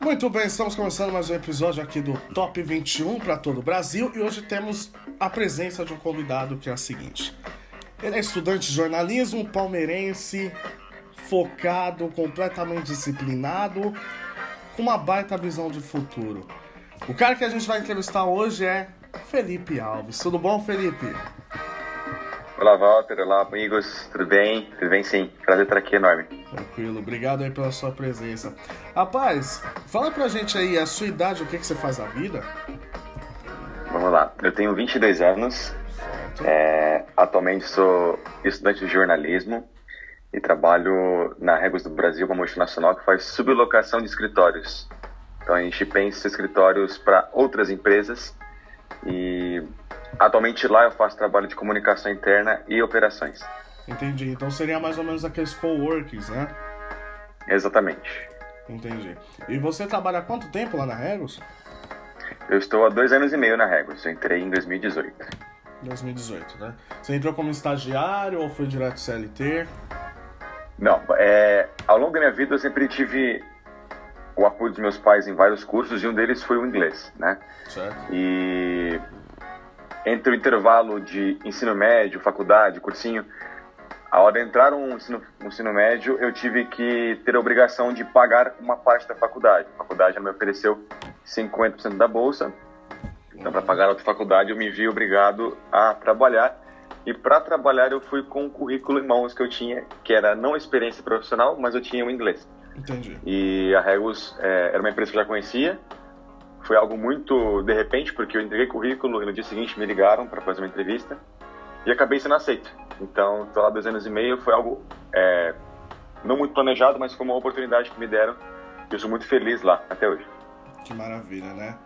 Muito bem, estamos começando mais um episódio aqui do Top 21 para todo o Brasil e hoje temos a presença de um convidado que é a seguinte. Ele é estudante de jornalismo, palmeirense, focado, completamente disciplinado, com uma baita visão de futuro. O cara que a gente vai entrevistar hoje é Felipe Alves. Tudo bom, Felipe? Olá, Walter. Olá, amigos. Tudo bem? Tudo bem, sim. Prazer estar aqui, enorme. Tranquilo. Obrigado aí pela sua presença. Rapaz, fala pra gente aí a sua idade, o que, que você faz na vida? Vamos lá. Eu tenho 22 anos. É, atualmente sou estudante de jornalismo e trabalho na Regos do Brasil, uma multinacional que faz sublocação de escritórios. Então a gente pensa escritórios para outras empresas e atualmente lá eu faço trabalho de comunicação interna e operações. Entendi. Então seria mais ou menos aqueles coworkings, né? Exatamente. Entendi. E você trabalha há quanto tempo lá na Regos? Eu estou há dois anos e meio na Regos. Eu entrei em 2018. 2018, né? Você entrou como estagiário ou foi direto CLT? Não, é, ao longo da minha vida eu sempre tive o apoio dos meus pais em vários cursos e um deles foi o inglês, né? Certo. E entre o intervalo de ensino médio, faculdade, cursinho, a hora de entrar no ensino, no ensino médio, eu tive que ter a obrigação de pagar uma parte da faculdade. A faculdade me ofereceu 50% da bolsa. Então, para pagar a outra faculdade, eu me vi obrigado a trabalhar. E para trabalhar, eu fui com o currículo em mãos que eu tinha, que era não experiência profissional, mas eu tinha o inglês. Entendi. E a Regus é, era uma empresa que eu já conhecia. Foi algo muito de repente, porque eu entreguei currículo e no dia seguinte me ligaram para fazer uma entrevista e acabei sendo aceito. Então, estou lá dois anos e meio. Foi algo é, não muito planejado, mas foi uma oportunidade que me deram. E eu sou muito feliz lá até hoje. Que maravilha, né?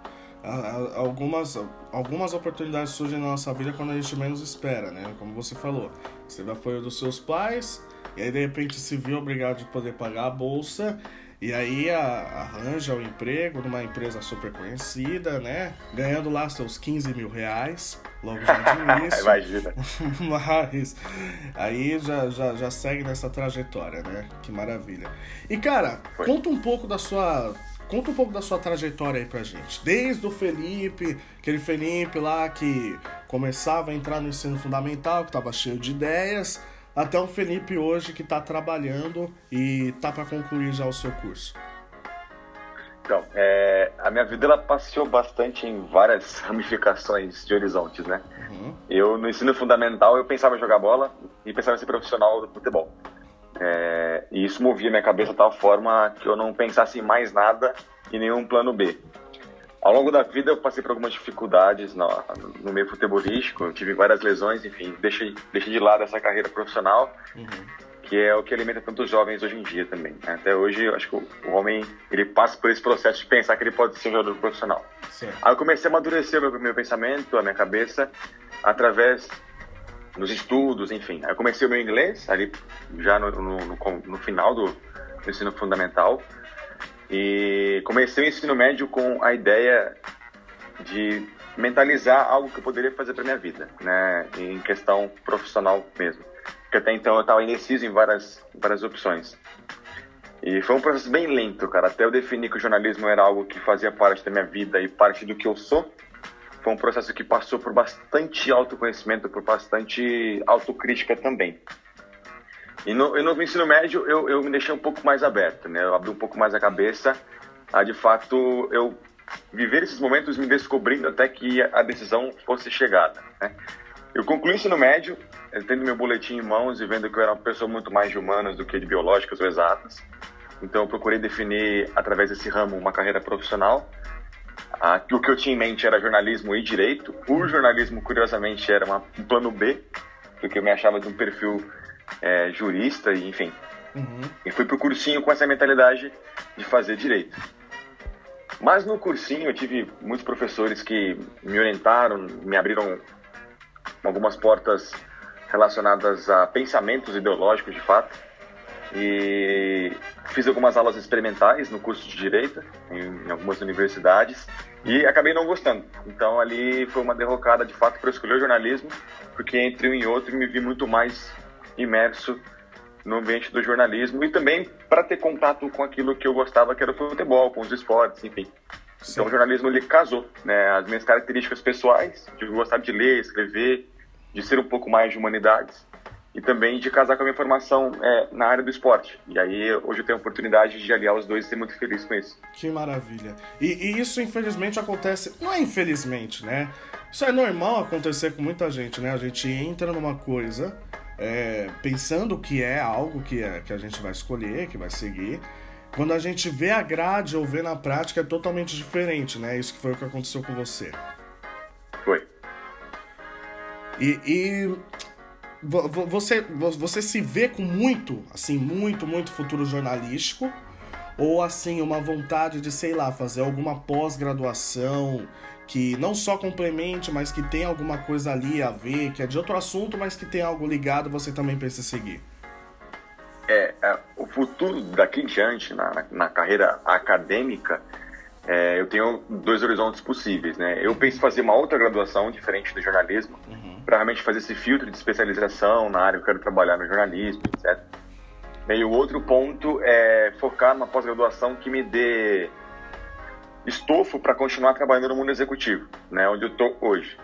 Algumas, algumas oportunidades surgem na nossa vida quando a gente menos espera, né? Como você falou, você teve apoio dos seus pais, e aí de repente se viu obrigado de poder pagar a bolsa, e aí arranja o um emprego numa empresa super conhecida, né? Ganhando lá seus 15 mil reais, logo já de início. Imagina. Mas aí já, já, já segue nessa trajetória, né? Que maravilha. E cara, Foi. conta um pouco da sua Conta um pouco da sua trajetória aí pra gente. Desde o Felipe, aquele Felipe lá que começava a entrar no ensino fundamental, que estava cheio de ideias, até o Felipe hoje que está trabalhando e tá para concluir já o seu curso. Então, é, a minha vida ela passeou bastante em várias ramificações de horizontes, né? Uhum. Eu no ensino fundamental eu pensava em jogar bola e pensava em ser profissional do futebol. É, e isso movia minha cabeça de tal forma que eu não pensasse em mais nada e nenhum plano B. Ao longo da vida eu passei por algumas dificuldades no, no meio futebolístico, eu tive várias lesões, enfim, deixei, deixei de lado essa carreira profissional, uhum. que é o que alimenta tantos jovens hoje em dia também. Né? Até hoje, eu acho que o, o, homem ele passa por esse processo de pensar que ele pode ser um jogador profissional. Aí eu comecei a amadurecer o meu, meu pensamento, a minha cabeça, através nos estudos, enfim. Aí eu comecei o meu inglês ali já no, no, no, no final do, do ensino fundamental e comecei o ensino médio com a ideia de mentalizar algo que eu poderia fazer para minha vida, né, em questão profissional mesmo. Porque até então eu estava indeciso em várias várias opções. E foi um processo bem lento, cara, até eu definir que o jornalismo era algo que fazia parte da minha vida e parte do que eu sou foi um processo que passou por bastante autoconhecimento, por bastante autocrítica também. E no, e no ensino médio eu, eu me deixei um pouco mais aberto, né? Eu abri um pouco mais a cabeça a de fato eu viver esses momentos me descobrindo até que a decisão fosse chegada, né? Eu concluí o ensino médio, tendo meu boletim em mãos e vendo que eu era uma pessoa muito mais de humanas do que de biológicas ou exatas. Então eu procurei definir através desse ramo uma carreira profissional ah, o que eu tinha em mente era jornalismo e direito. O jornalismo, curiosamente, era uma, um plano B, porque eu me achava de um perfil é, jurista, e enfim. Uhum. E fui pro cursinho com essa mentalidade de fazer direito. Mas no cursinho eu tive muitos professores que me orientaram, me abriram algumas portas relacionadas a pensamentos ideológicos de fato. E fiz algumas aulas experimentais no curso de Direito, em, algumas universidades, e acabei não gostando. Então ali foi uma derrocada de fato para escolher o jornalismo, porque entre um e outro me vi muito mais imerso no ambiente do jornalismo e também para ter contato com aquilo que eu gostava, que era o futebol, com os esportes, enfim. Sim. Então o jornalismo ele casou, né? As minhas características pessoais, de gostar de ler, escrever, de ser um pouco mais de humanidades e também de casar com a minha formação é, na área do esporte. E aí hoje eu tenho a oportunidade de aliar os dois e ser muito feliz com isso. Que maravilha. E, e, isso infelizmente acontece, não é infelizmente, né? Isso é normal acontecer com muita gente, né? A gente entra numa coisa é, pensando que é algo que, é, que a gente vai escolher, que vai seguir. Quando a gente vê a grade ou vê na prática é totalmente diferente, né? Isso que foi o que aconteceu com você. Foi. E, e você, você se vê com muito, assim, muito, muito futuro jornalístico? Ou, assim, uma vontade de, sei lá, fazer alguma pós-graduação que não só complemente, mas que tem alguma coisa ali a ver, que é de outro assunto, mas que tem algo ligado, você também pensa seguir? É, é o futuro daqui em diante, na, na carreira acadêmica, é, eu tenho dois horizontes possíveis, né? Eu penso em fazer uma outra graduação diferente do jornalismo, uhum. para realmente fazer esse filtro de especialização na área que eu quero trabalhar no jornalismo, etc. E o outro ponto é focar numa pós-graduação que me dê estofo para continuar trabalhando no mundo executivo, né? Onde eu estou hoje.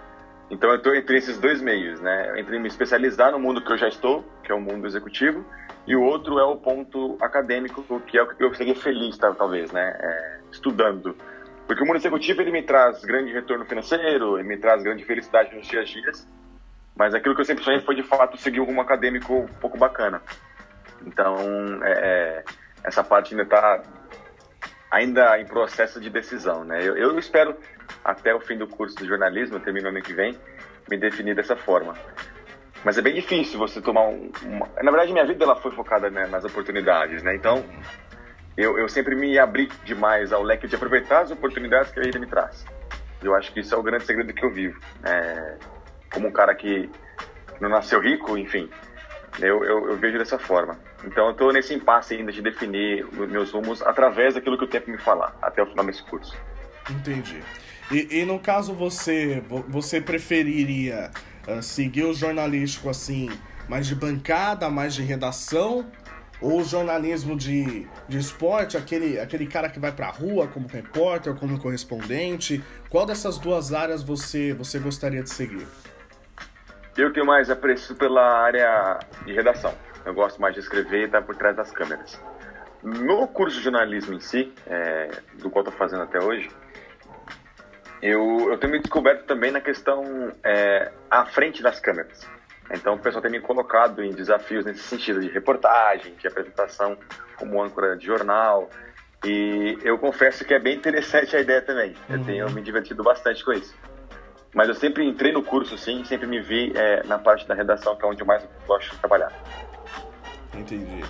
Então eu estou entre esses dois meios, né? Entre me especializar no mundo que eu já estou, que é o mundo executivo, e o outro é o ponto acadêmico, que é o que eu seria feliz, talvez, né? É, estudando. Porque o mundo executivo ele me traz grande retorno financeiro, ele me traz grande felicidade nos dias a dias, mas aquilo que eu sempre sonhei foi de fato seguir um acadêmico um pouco bacana. Então, é, é essa parte ainda está ainda em processo de decisão, né? Eu, eu, espero até o fim do curso de jornalismo, terminando ano que vem, me definir dessa forma. Mas é bem difícil você tomar um. Uma... Na verdade, minha vida ela foi focada né, nas oportunidades, né? Então, eu, eu sempre me abri demais ao leque de aproveitar as oportunidades que a vida me traz. Eu acho que isso é o grande segredo que eu vivo. É... Como um cara que não nasceu rico, enfim, eu, eu, eu vejo dessa forma. Então, eu estou nesse impasse ainda de definir meus rumos através daquilo que o tempo me falar, até o final desse curso. Entendi. E, e no caso, você, você preferiria uh, seguir o jornalístico assim, mais de bancada, mais de redação, ou o jornalismo de, de esporte, aquele, aquele cara que vai pra rua como repórter, como correspondente? Qual dessas duas áreas você, você gostaria de seguir? Eu tenho mais apreço pela área de redação. Eu gosto mais de escrever e estar por trás das câmeras. No curso de jornalismo em si, é, do qual estou fazendo até hoje, eu, eu tenho me descoberto também na questão é, à frente das câmeras. Então o pessoal tem me colocado em desafios nesse sentido de reportagem, de apresentação como âncora de jornal. E eu confesso que é bem interessante a ideia também. Eu uhum. tenho me divertido bastante com isso. Mas eu sempre entrei no curso, sim, sempre me vi é, na parte da redação, que é onde eu mais gosto de trabalhar. Entendi.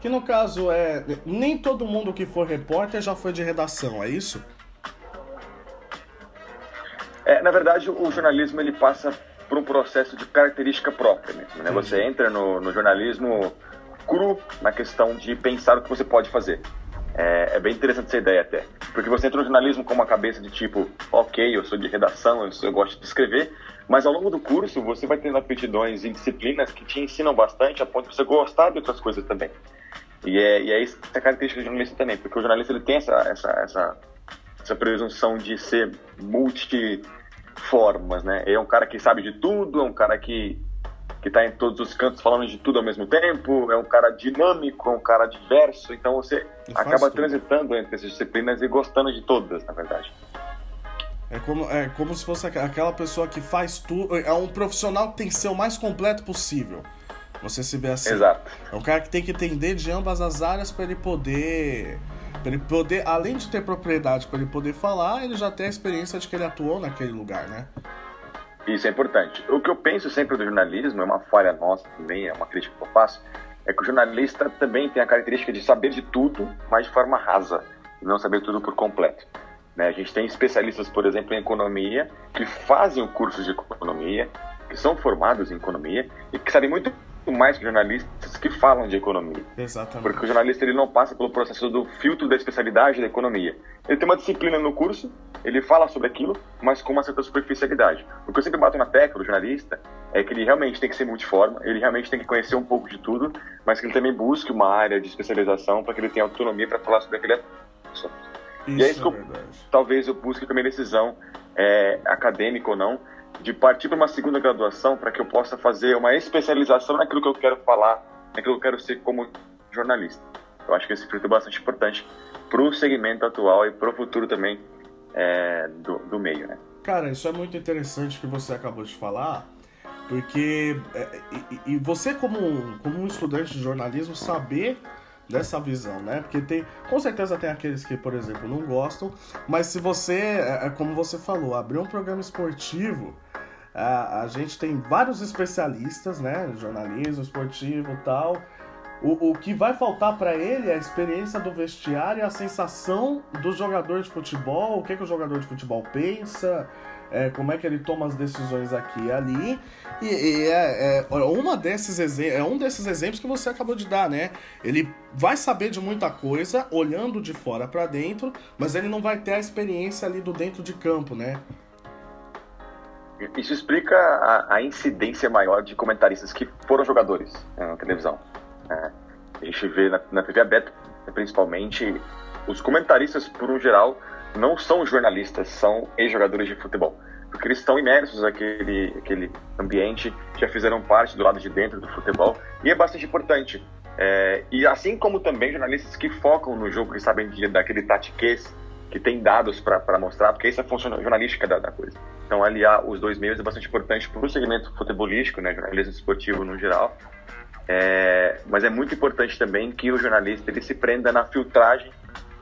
Que no caso é. Nem todo mundo que for repórter já foi de redação, é isso? É, na verdade, o jornalismo ele passa por um processo de característica própria mesmo. Né? Você entra no, no, jornalismo cru na questão de pensar o que você pode fazer. É, é, bem interessante essa ideia até. Porque você entra no jornalismo com uma cabeça de tipo, ok, eu sou de redação, eu, sou, eu gosto de escrever, mas ao longo do curso você vai tendo aptidões e disciplinas que te ensinam bastante a ponto de você gostar de outras coisas também. E é, e é isso a característica do jornalista também, porque o jornalista ele tem essa, essa, essa essa presunção de ser multiformas, né? É um cara que sabe de tudo, é um cara que que está em todos os cantos falando de tudo ao mesmo tempo, é um cara dinâmico, é um cara diverso, então você acaba tudo. transitando entre essas disciplinas e gostando de todas, na verdade. É como, é como se fosse aquela pessoa que faz tudo. É um profissional que tem que ser o mais completo possível. Você se vê assim. Exato. É um cara que tem que entender de ambas as áreas para ele poder Pra ele poder, além de ter propriedade para ele poder falar, ele já tem a experiência de que ele atuou naquele lugar, né? Isso é importante. O que eu penso sempre do jornalismo, é uma falha nossa também, é uma crítica que eu faço, é que o jornalista também tem a característica de saber de tudo, mas de forma rasa, e não saber tudo por completo. Né? A gente tem especialistas, por exemplo, em economia, que fazem o curso de economia, que são formados em economia e que sabem muito mais que jornalistas que falam de economia. Exatamente. Porque o jornalista ele não passa pelo processo do filtro da especialidade da economia. Ele tem uma disciplina no curso, ele fala sobre aquilo, mas com uma certa superficialidade. O que eu sempre bato na tecla do jornalista é que ele realmente tem que ser multiforme, ele realmente tem que conhecer um pouco de tudo, mas que ele também busque uma área de especialização para que ele tenha autonomia para falar sobre aquele assunto. Isso e é isso que eu, talvez eu busque também decisão é, acadêmica ou não, de partir para uma segunda graduação para que eu possa fazer uma especialização naquilo que eu quero falar, naquilo que eu quero ser como jornalista. Eu acho que esse filtro é bastante importante para o segmento atual e para o futuro também é, do, do meio, né? Cara, isso é muito interessante que você acabou de falar, porque é, e, e, você como, como um estudante de jornalismo saber dessa visão, né? Porque tem, com certeza tem aqueles que, por exemplo, não gostam, mas se você, é, é como você falou, abrir um programa esportivo, a, a gente tem vários especialistas, né? Jornalismo esportivo tal. O, o que vai faltar para ele é a experiência do vestiário, a sensação do jogador de futebol, o que, que o jogador de futebol pensa, é, como é que ele toma as decisões aqui e ali. E, e é, é, uma desses é um desses exemplos que você acabou de dar, né? Ele vai saber de muita coisa olhando de fora para dentro, mas ele não vai ter a experiência ali do dentro de campo, né? Isso explica a, a incidência maior de comentaristas que foram jogadores né, na televisão. É, a gente vê na, na TV aberta, principalmente, os comentaristas, por um geral, não são jornalistas, são ex-jogadores de futebol. Porque eles estão imersos naquele aquele ambiente, já fizeram parte do lado de dentro do futebol, e é bastante importante. É, e assim como também jornalistas que focam no jogo, que sabem de, daquele tatiquês, que tem dados para mostrar, porque isso é a função jornalística da, da, coisa. Então, aliar os dois meios é bastante importante para o segmento futebolístico, né, jornalismo esportivo no geral, é, mas é muito importante também que o jornalista ele se prenda na filtragem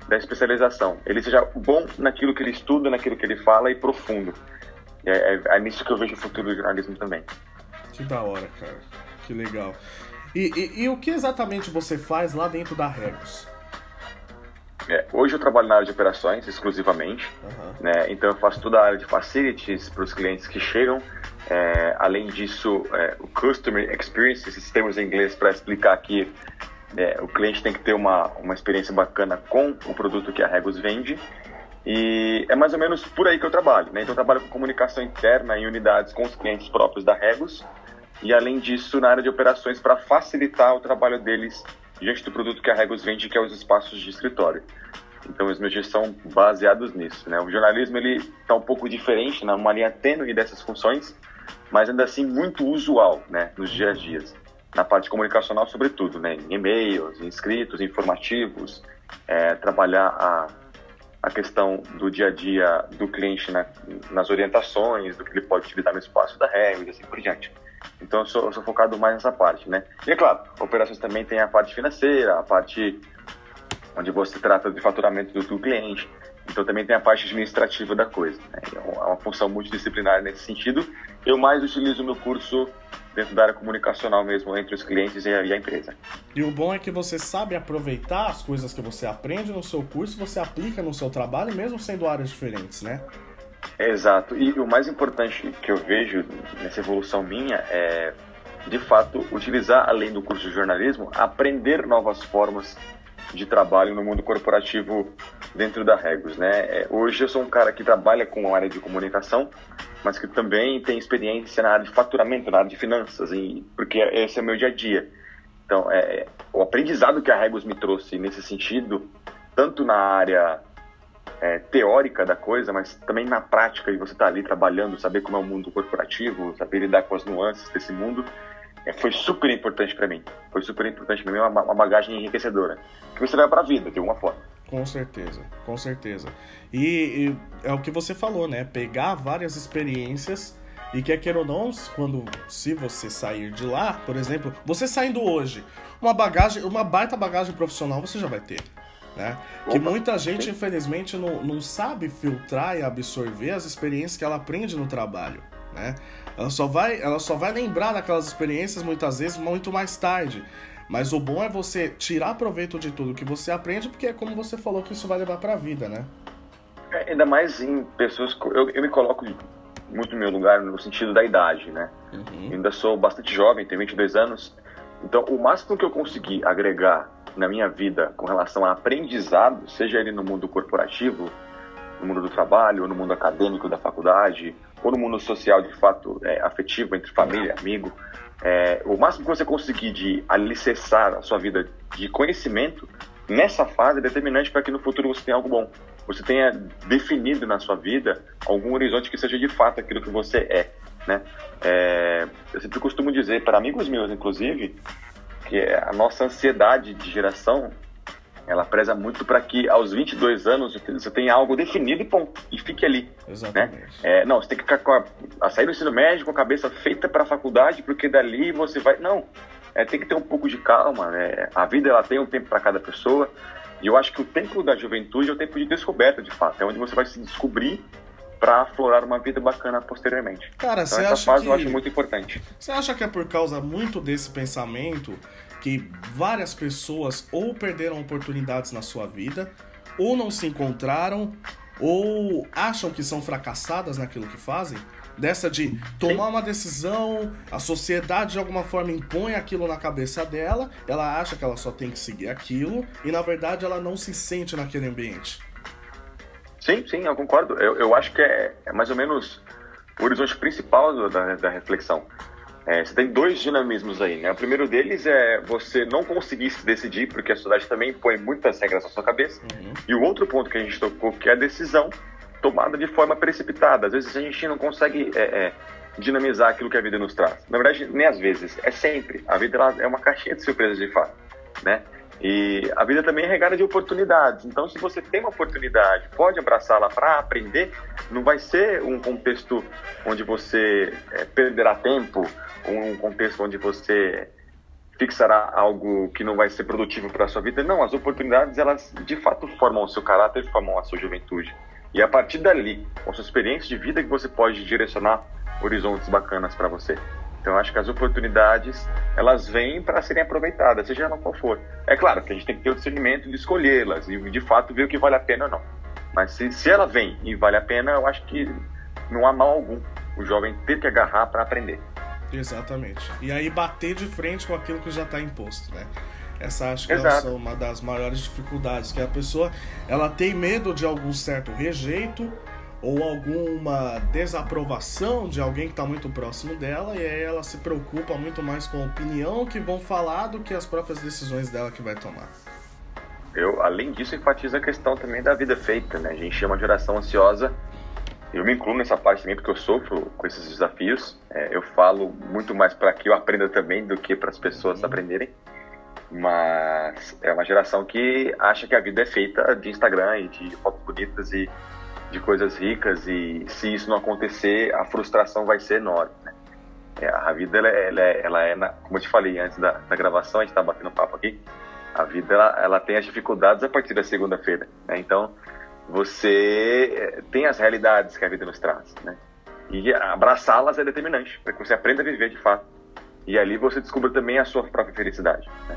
da especialização. Ele seja bom naquilo que ele estuda, naquilo que ele fala e profundo. É, é, é nisso que eu vejo o futuro do jornalismo também. Que da hora, cara. Que legal. E, e, e o que exatamente você faz lá dentro da Regos? É, hoje eu trabalho na área de operações exclusivamente, uhum. né? então eu faço toda a área de facilities para os clientes que chegam. É, além disso, é, o Customer Experience, esses termos em inglês para explicar aqui é, o cliente tem que ter uma, uma experiência bacana com o produto que a Regos vende. E é mais ou menos por aí que eu trabalho. Né? Então, eu trabalho com comunicação interna em unidades com os clientes próprios da Regos. E, além disso, na área de operações para facilitar o trabalho deles diante do produto que a Regos vende, que é os espaços de escritório. Então, os meus dias são baseados nisso. Né? O jornalismo está um pouco diferente, numa linha tênue dessas funções, mas ainda assim muito usual né, nos dias a dias na parte comunicacional, sobretudo, né? em e-mails, em escritos, informativos, é, trabalhar a, a questão do dia a dia do cliente na, nas orientações, do que ele pode utilizar no espaço da regra e assim por diante. Então eu sou, eu sou, focado mais nessa parte, né? E é claro, operações também tem a parte financeira, a parte onde você trata de faturamento do, do cliente. Então também tem a parte administrativa da coisa. Né? É uma função multidisciplinar nesse sentido. Eu mais utilizo no curso dentro da área comunicacional mesmo, entre os clientes e a, e a, empresa. E o bom é que você sabe aproveitar as coisas que você aprende no seu curso, você aplica no seu trabalho, mesmo sendo áreas diferentes, né? Exato. E o mais importante que eu vejo nessa evolução minha é, de fato, utilizar, além do curso de jornalismo, aprender novas formas de trabalho no mundo corporativo dentro da Regos, né? É, hoje eu sou um cara que trabalha com a área de comunicação, mas que também tem experiência na área de faturamento, na área de finanças, e, porque esse é o meu dia a dia. Então, é, o aprendizado que a Regos me trouxe nesse sentido, tanto na área é, teórica da coisa, mas também na prática, e você estar tá ali trabalhando, saber como é o mundo corporativo, saber lidar com as nuances desse mundo, é, foi super importante para mim. Foi super importante para mim, uma, uma bagagem enriquecedora, que você leva para a vida, de alguma forma. Com certeza, com certeza. E, e, é o que você falou, né? Pegar várias experiências e quer queira ou não, quando se você sair de lá, por exemplo, você saindo hoje, uma bagagem, uma baita bagagem profissional você já vai ter. Né? Que muita gente, infelizmente, não, não sabe filtrar e absorver as experiências que ela aprende no trabalho. Né? Ela só vai, ela só vai lembrar daquelas experiências muitas vezes muito mais tarde. Mas o bom é você tirar proveito de tudo que você aprende, porque é como você falou que isso vai levar para a vida, né? É, ainda mais em pessoas. Eu, eu me coloco muito no meu lugar no sentido da idade, né? Uhum. Ainda sou bastante jovem, tenho 22 anos, Então, o máximo que eu consegui agregar na minha vida com relação a aprendizado, seja ele no mundo corporativo, no mundo do trabalho, ou no mundo acadêmico da faculdade, ou no mundo social, de fato, é, afetivo, entre família, amigo, é, o máximo que você conseguir de alicerçar a sua vida de conhecimento, nessa fase é determinante para que no futuro você tenha algo bom. Você tenha definido na sua vida algum horizonte que seja de fato aquilo que você é. Né? É, eu sempre costumo dizer para amigos meus, inclusive, que a nossa ansiedade de geração ela preza muito para que aos 22 anos você tenha algo definido e ponto, e fique ali. Né? Exatamente. Né? É, não, você tem que ficar com a, a sair do ensino médio com a cabeça feita para a faculdade, porque dali você vai. Não, é, tem que ter um pouco de calma. Né? A vida ela tem um tempo para cada pessoa. E eu acho que o tempo da juventude é o tempo de descoberta, de fato. É onde você vai se descobrir para aflorar uma vida bacana posteriormente. Cara, então, você essa acha fase que... eu acho muito importante. Você acha que é por causa muito desse pensamento que várias pessoas ou perderam oportunidades na sua vida, ou não se encontraram, ou acham que são fracassadas naquilo que fazem? Dessa de tomar uma decisão, a sociedade de alguma forma impõe aquilo na cabeça dela, ela acha que ela só tem que seguir aquilo, e na verdade ela não se sente naquele ambiente. Sim, sim, eu concordo. Eu, eu acho que é, é mais ou menos o horizonte principal da, da reflexão. É, você tem dois dinamismos aí, né? O primeiro deles é você não conseguir se decidir, porque a sociedade também põe muitas regras na sua cabeça. Uhum. E o outro ponto que a gente tocou, que é a decisão tomada de forma precipitada. Às vezes a gente não consegue é, é, dinamizar aquilo que a vida nos traz. Na verdade, nem às vezes, é sempre. A vida ela é uma caixinha de surpresas de fato, né? E a vida também é regada de oportunidades. Então, se você tem uma oportunidade, pode abraçá-la para aprender. Não vai ser um contexto onde você é, perderá tempo, um contexto onde você fixará algo que não vai ser produtivo para a sua vida. Não, as oportunidades, elas de fato formam o seu caráter, formam a sua juventude. E a partir dali, com a sua experiência de vida, que você pode direcionar horizontes bacanas para você. Então, acho que as oportunidades, elas vêm para serem aproveitadas, seja ela qual for. É claro que a gente tem que ter o discernimento de escolhê-las e, de fato, ver o que vale a pena ou não. Mas se, se ela vem e vale a pena, eu acho que não há mal algum o jovem ter que agarrar para aprender. Exatamente. E aí bater de frente com aquilo que já está imposto, né? Essa acho que é uma das maiores dificuldades, que a pessoa ela tem medo de algum certo rejeito ou alguma desaprovação de alguém que está muito próximo dela, e aí ela se preocupa muito mais com a opinião que vão falar do que as próprias decisões dela que vai tomar. Eu, além disso, enfatizo a questão também da vida feita, né? A gente é uma geração ansiosa, eu me incluo nessa parte também porque eu sofro com esses desafios. É, eu falo muito mais para que eu aprenda também do que para as pessoas uhum. aprenderem. Mas é uma geração que acha que a vida é feita de Instagram e de fotos bonitas e de coisas ricas e se isso não acontecer, a frustração vai ser enorme. Né? É, a vida, ela, ela, é, ela é na, como eu te falei antes da, da gravação, a gente está batendo papo aqui, a vida ela, ela, tem as dificuldades a partir da segunda-feira. Né? Então, você é, tem as realidades que a vida nos traz. Né? E abraçá-las é determinante, para que você aprenda a viver de fato. E ali você descubra também a sua própria felicidade. Né?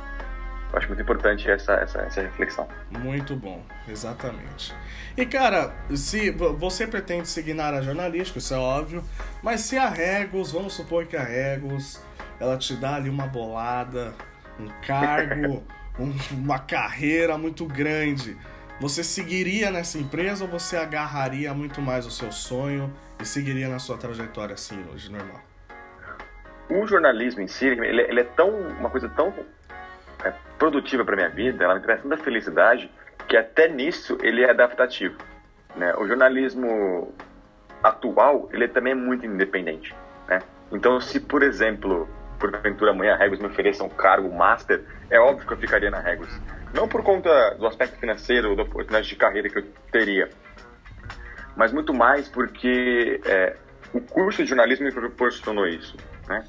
Eu acho muito importante essa, essa, essa reflexão. Muito bom, exatamente. E cara, se você pretende seguir na área jornalística, isso é óbvio, mas se a Regos, vamos supor que a Regos, ela te dá ali uma bolada, um cargo, um, uma carreira muito grande, você seguiria nessa empresa ou você agarraria muito mais o seu sonho e seguiria na sua trajetória assim hoje, normal? O jornalismo em si, ele, ele é tão uma coisa tão é, produtiva para minha vida, ela me traz tanta felicidade que até nisso ele é adaptativo. Né? O jornalismo atual, ele também é muito independente. Né? Então, se, por exemplo, porventura amanhã a Regos me ofereça um cargo master, é óbvio que eu ficaria na Regos. Não por conta do aspecto financeiro, da oportunidade de carreira que eu teria, mas muito mais porque é, o curso de jornalismo me proporcionou isso. Né?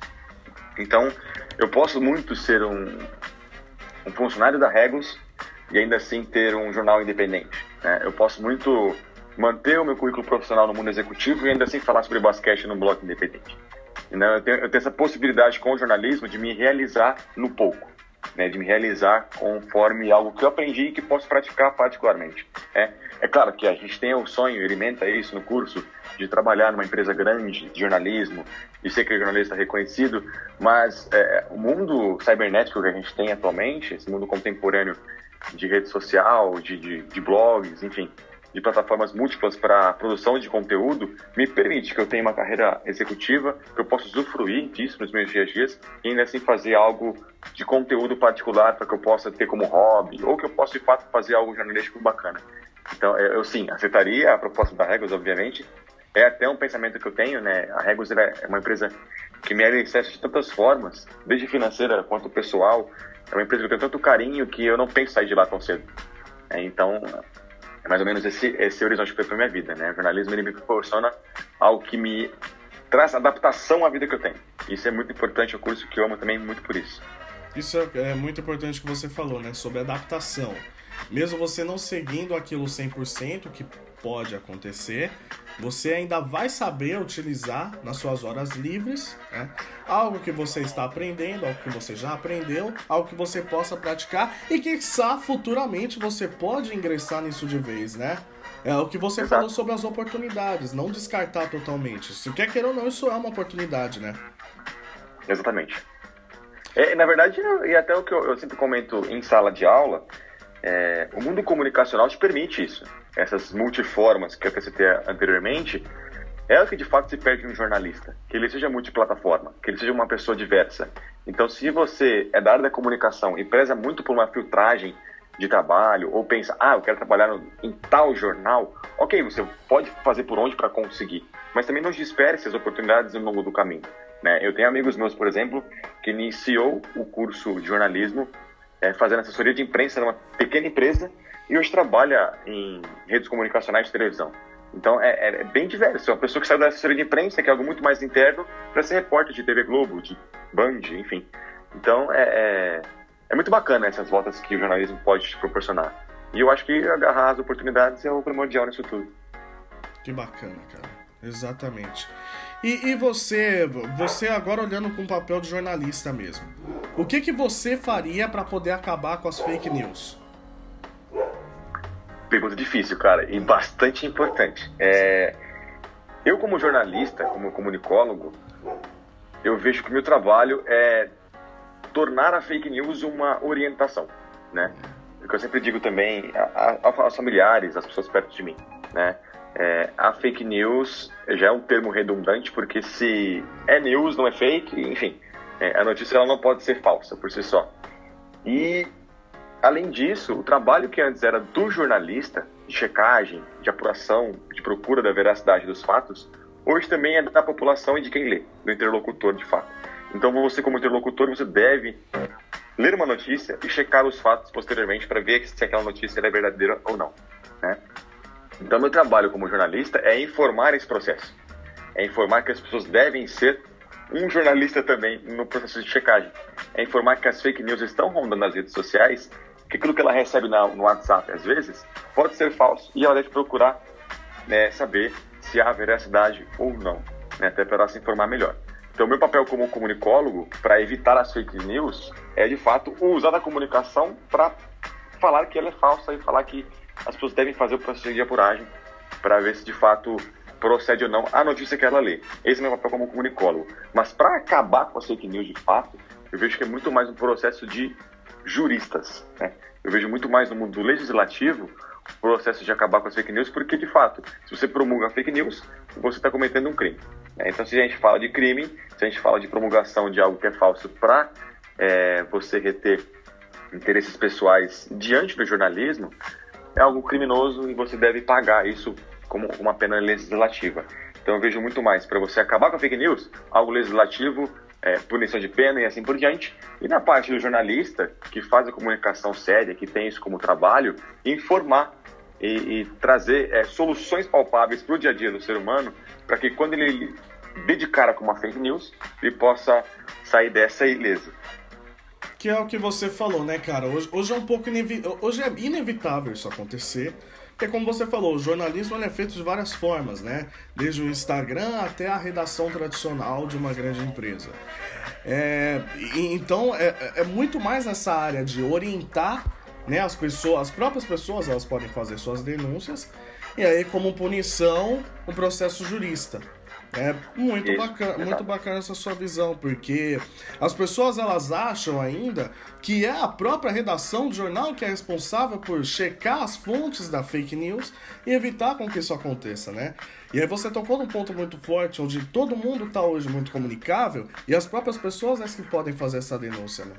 Então, eu posso muito ser um, um funcionário da Regos e ainda assim ter um jornal independente. Né? Eu posso muito manter o meu currículo profissional no mundo executivo e ainda assim falar sobre basquete no bloco independente. Então, eu tenho essa possibilidade com o jornalismo de me realizar no pouco. Né, de me realizar conforme algo que eu aprendi e que posso praticar particularmente. É, é claro que a gente tem o sonho, alimenta isso no curso, de trabalhar numa empresa grande de jornalismo, de ser que jornalista reconhecido, mas é, o mundo cibernético que a gente tem atualmente, esse mundo contemporâneo de rede social, de, de, de blogs, enfim, de plataformas múltiplas para produção de conteúdo me permite que eu tenha uma carreira executiva, que eu possa usufruir disso nos meus dias a dias e ainda assim fazer algo de conteúdo particular para que eu possa ter como hobby ou que eu possa de fato fazer algo jornalístico bacana. Então, eu sim, aceitaria a proposta da Regos, obviamente. É até um pensamento que eu tenho, né? A Regos é uma empresa que me alicerce de tantas formas, desde financeira quanto pessoal. É uma empresa que eu tenho tanto carinho que eu não penso sair de lá tão cedo. É, então, é mais ou menos esse, esse horizonte que foi para minha vida, né? O jornalismo ele me proporciona algo que me traz adaptação à vida que eu tenho. Isso é muito importante, é um curso que eu amo também muito por isso. Isso é, é muito importante que você falou, né? Sobre adaptação. Mesmo você não seguindo aquilo 100%, que pode acontecer, você ainda vai saber utilizar nas suas horas livres né? algo que você está aprendendo, algo que você já aprendeu, algo que você possa praticar e que, futuramente você pode ingressar nisso de vez, né? É o que você Exato. falou sobre as oportunidades, não descartar totalmente. Se quer querer ou não, isso é uma oportunidade, né? Exatamente. É, na verdade, e até o que eu, eu sempre comento em sala de aula, é, o mundo comunicacional te permite isso. Essas multiformas que eu citei anteriormente, é o que de fato se perde um jornalista. Que ele seja multiplataforma, que ele seja uma pessoa diversa. Então, se você é da área da comunicação e preza muito por uma filtragem de trabalho, ou pensa, ah, eu quero trabalhar no, em tal jornal, ok, você pode fazer por onde para conseguir, mas também não espere essas oportunidades ao longo do caminho. Né? Eu tenho amigos meus, por exemplo, que iniciou o curso de jornalismo é, fazendo assessoria de imprensa numa pequena empresa e hoje trabalha em redes comunicacionais de televisão. Então é, é, é bem diverso. É uma pessoa que saiu da assessoria de imprensa, que é algo muito mais interno, para ser repórter de TV Globo, de Band, enfim. Então é, é, é, muito bacana essas voltas que o jornalismo pode te proporcionar. E eu acho que agarrar as oportunidades é o primordial nisso tudo. Que bacana, cara. Exatamente. E, e, você, você agora olhando com o papel de jornalista mesmo, o que que você faria para poder acabar com as fake news? Pergunta difícil, cara, e bastante importante. É, eu como jornalista, como comunicólogo, eu vejo que o meu trabalho é tornar a fake news uma orientação, né? O que eu sempre digo também aos familiares, às pessoas perto de mim, né? É, a fake news já é um termo redundante, porque se é news, não é fake, enfim, é, a notícia ela não pode ser falsa por si só. E, além disso, o trabalho que antes era do jornalista, de checagem, de apuração, de procura da veracidade dos fatos, hoje também é da população e de quem lê, do interlocutor de fato. Então, você, como interlocutor, você deve ler uma notícia e checar os fatos posteriormente para ver se aquela notícia é verdadeira ou não. Né? Então, meu trabalho como jornalista é informar esse processo. É informar que as pessoas devem ser um jornalista também no processo de checagem. É informar que as fake news estão rondando nas redes sociais, que aquilo que ela recebe no WhatsApp, às vezes, pode ser falso e ela deve procurar né, saber se há veracidade ou não, né, até para ela se informar melhor. Então, meu papel como comunicólogo, para evitar as fake news, é de fato usar a comunicação para falar que ela é falsa e falar que as pessoas devem fazer o processo de apuragem para ver se de fato procede ou não a notícia que ela lê. Esse é meu papel como comunicólogo. Mas para acabar com a fake news de fato, eu vejo que é muito mais um processo de juristas. Né? Eu vejo muito mais no mundo legislativo o processo de acabar com as fake news, porque de fato, se você promulga fake news, você está cometendo um crime. Né? Então, se a gente fala de crime, se a gente fala de promulgação de algo que é falso para é, você reter interesses pessoais diante do jornalismo, é algo criminoso e você deve pagar isso como uma pena legislativa. Então eu vejo muito mais para você acabar com a fake news, algo legislativo, é, punição de pena e assim por diante. E na parte do jornalista, que faz a comunicação séria, que tem isso como trabalho, informar e, e trazer é, soluções palpáveis para o dia a dia do ser humano, para que quando ele dedicar com uma fake news, ele possa sair dessa ilesa. Que é o que você falou, né, cara? Hoje, hoje é um pouco hoje é inevitável isso acontecer Porque como você falou, o jornalismo é feito de várias formas, né? Desde o Instagram até a redação tradicional de uma grande empresa. É, então é, é muito mais nessa área de orientar né, as pessoas, as próprias pessoas elas podem fazer suas denúncias e aí como punição o processo jurista. É muito Isso, bacana, muito bacana essa sua visão, porque as pessoas elas acham ainda que é a própria redação do jornal que é responsável por checar as fontes da fake news e evitar com que isso aconteça, né? E aí você tocou num ponto muito forte, onde todo mundo está hoje muito comunicável e as próprias pessoas é que podem fazer essa denúncia, né?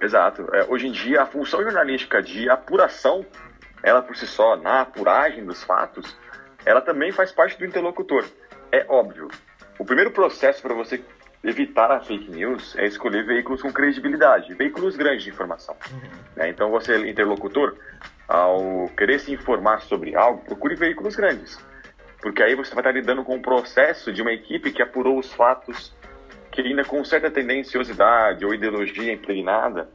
Exato. É, hoje em dia, a função jornalística de apuração, ela por si só, na apuragem dos fatos, ela também faz parte do interlocutor é óbvio. O primeiro processo para você evitar a fake news é escolher veículos com credibilidade, veículos grandes de informação. Uhum. Né? Então, você, interlocutor, ao querer se informar sobre algo, procure veículos grandes. Porque aí você vai estar lidando com o processo de uma equipe que apurou os fatos, que ainda com certa tendenciosidade ou ideologia impregnada,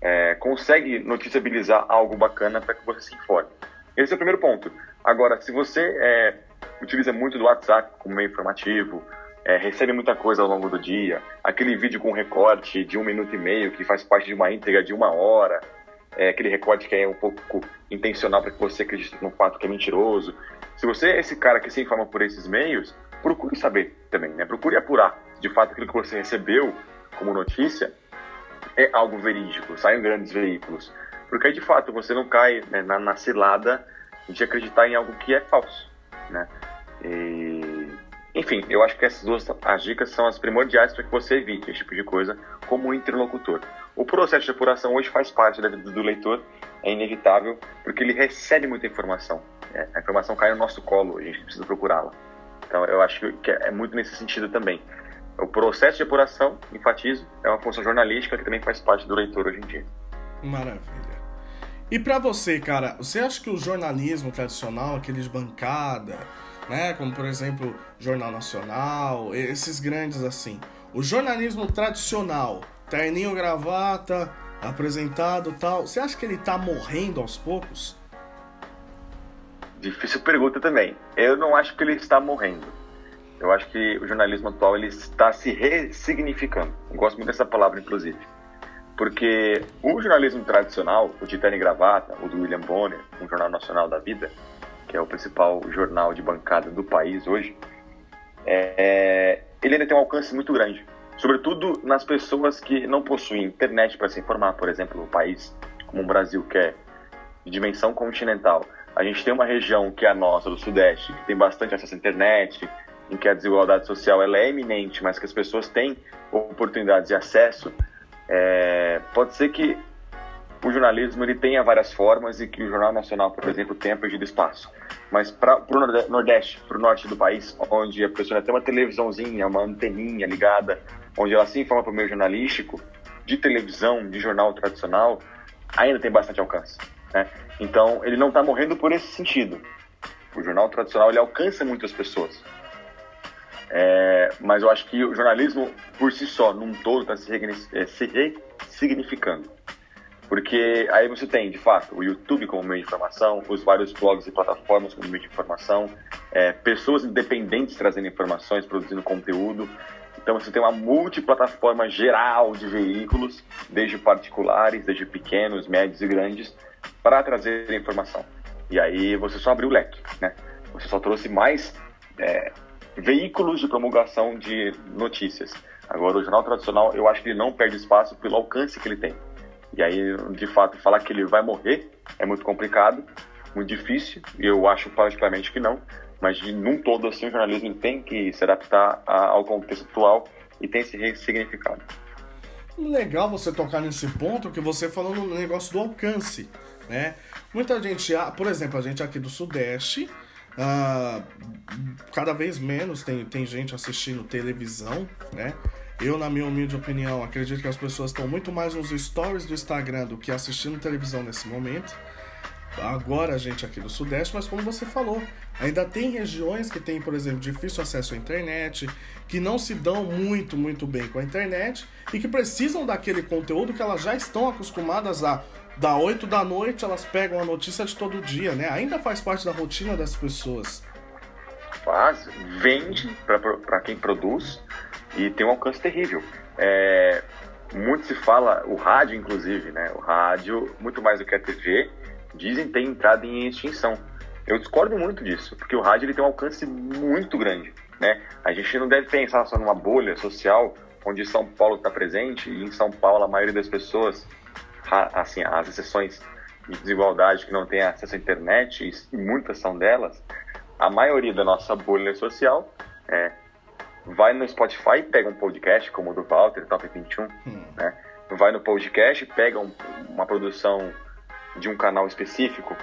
é, consegue noticiabilizar algo bacana para que você se informe. Esse é o primeiro ponto. Agora, se você é, utiliza muito do WhatsApp como meio informativo, é, recebe muita coisa ao longo do dia, aquele vídeo com recorte de um minuto e meio que faz parte de uma íntegra de uma hora, é, aquele recorte que é um pouco intencional para que você acredite num fato que é mentiroso. Se você é esse cara que se informa por esses meios, procure saber também, né? Procure apurar de fato aquilo que você recebeu como notícia é algo verídico, saiam grandes veículos. Porque aí, de fato, você não cai né, na, na cilada de acreditar em algo que é falso né? E, enfim, eu acho que essas duas as dicas são as primordiais para que você evite esse tipo de coisa como interlocutor. O processo de apuração hoje faz parte da vida do leitor, é inevitável, porque ele recebe muita informação. Né? A informação cai no nosso colo, a gente precisa procurá-la. Então, eu acho que é muito nesse sentido também. O processo de apuração, enfatizo, é uma função jornalística que também faz parte do leitor hoje em dia. Maravilha. E para você, cara, você acha que o jornalismo tradicional, aquele de bancada, né, como por exemplo Jornal Nacional, esses grandes assim, o jornalismo tradicional, terninho, gravata, apresentado, tal, você acha que ele tá morrendo aos poucos? Difícil pergunta também. Eu não acho que ele está morrendo. Eu acho que o jornalismo atual ele está se ressignificando. Eu gosto muito dessa palavra, inclusive. Porque o jornalismo tradicional, o de e gravata, o do William Bonner, um jornal nacional da vida, que é o principal jornal de bancada do país hoje, é, ele ainda tem um alcance muito grande. Sobretudo nas pessoas que não possuem internet para se informar. Por exemplo, no país como o Brasil, que é de dimensão continental. A gente tem uma região que é a nossa, do Sudeste, que tem bastante acesso à internet, em que a desigualdade social ela é eminente, mas que as pessoas têm oportunidades de acesso é, pode ser que o jornalismo ele tenha várias formas e que o Jornal Nacional, por exemplo, tenha perdido espaço. Mas para o Nordeste, para o norte do país, onde a pessoa tem uma televisãozinha, uma anteninha ligada, onde ela se informa por meio jornalístico, de televisão, de jornal tradicional, ainda tem bastante alcance. Né? Então, ele não está morrendo por esse sentido. O jornal tradicional ele alcança muitas pessoas. É, mas eu acho que o jornalismo, por si só, num todo, está se, é, se ressignificando. Porque aí você tem, de fato, o YouTube como meio de informação, os vários blogs e plataformas como meio de informação, é, pessoas independentes trazendo informações, produzindo conteúdo. Então você tem uma multiplataforma geral de veículos, desde particulares, desde pequenos, médios e grandes, para trazer informação. E aí você só abriu o leque, né? Você só trouxe mais é, veículos de promulgação de notícias. Agora, o jornal tradicional, eu acho que ele não perde espaço pelo alcance que ele tem. E aí, de fato, falar que ele vai morrer é muito complicado, muito difícil, e eu acho particularmente que não. Mas, num todo, assim, o jornalismo tem que se adaptar ao contexto atual e tem se ressignificado. Legal você tocar nesse ponto que você falou no negócio do alcance, né? Muita gente, por exemplo, a gente aqui do Sudeste, Uh, cada vez menos tem, tem gente assistindo televisão, né? Eu, na minha humilde opinião, acredito que as pessoas estão muito mais nos stories do Instagram do que assistindo televisão nesse momento. Agora a gente aqui do Sudeste, mas como você falou, ainda tem regiões que têm, por exemplo, difícil acesso à internet, que não se dão muito, muito bem com a internet e que precisam daquele conteúdo que elas já estão acostumadas a da 8 da noite elas pegam a notícia de todo dia, né? Ainda faz parte da rotina das pessoas. Faz, vende para quem produz e tem um alcance terrível. É, muito se fala, o rádio inclusive, né? O rádio, muito mais do que a TV, dizem ter entrado em extinção. Eu discordo muito disso, porque o rádio ele tem um alcance muito grande, né? A gente não deve pensar só numa bolha social onde São Paulo está presente e em São Paulo a maioria das pessoas, assim, as exceções de desigualdade que não têm acesso à internet e muitas são delas, a maioria da nossa bolha social é, vai no Spotify, pega um podcast como o do Walter, Top 21, hum. né? Vai no podcast, pega um, uma produção de um canal específico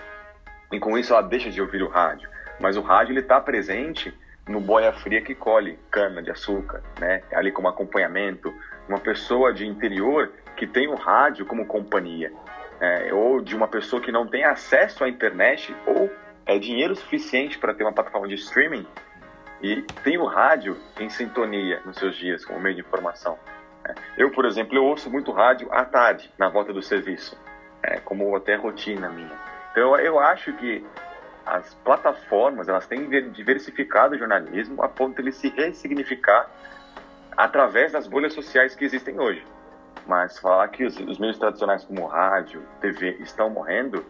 e com isso ela deixa de ouvir o rádio. Mas o rádio está presente no boia fria que colhe cana de açúcar, né? Ali como acompanhamento, uma pessoa de interior que tem o rádio como companhia, é, ou de uma pessoa que não tem acesso à internet ou é dinheiro suficiente para ter uma plataforma de streaming e tem o rádio em sintonia nos seus dias como meio de informação. É, eu, por exemplo, eu ouço muito rádio à tarde, na volta do serviço, é, como até rotina minha. Então, eu acho que as plataformas elas têm diversificado o jornalismo a ponto de ele se ressignificar através das bolhas sociais que existem hoje. Mas falar que os, os meios tradicionais como rádio, TV estão morrendo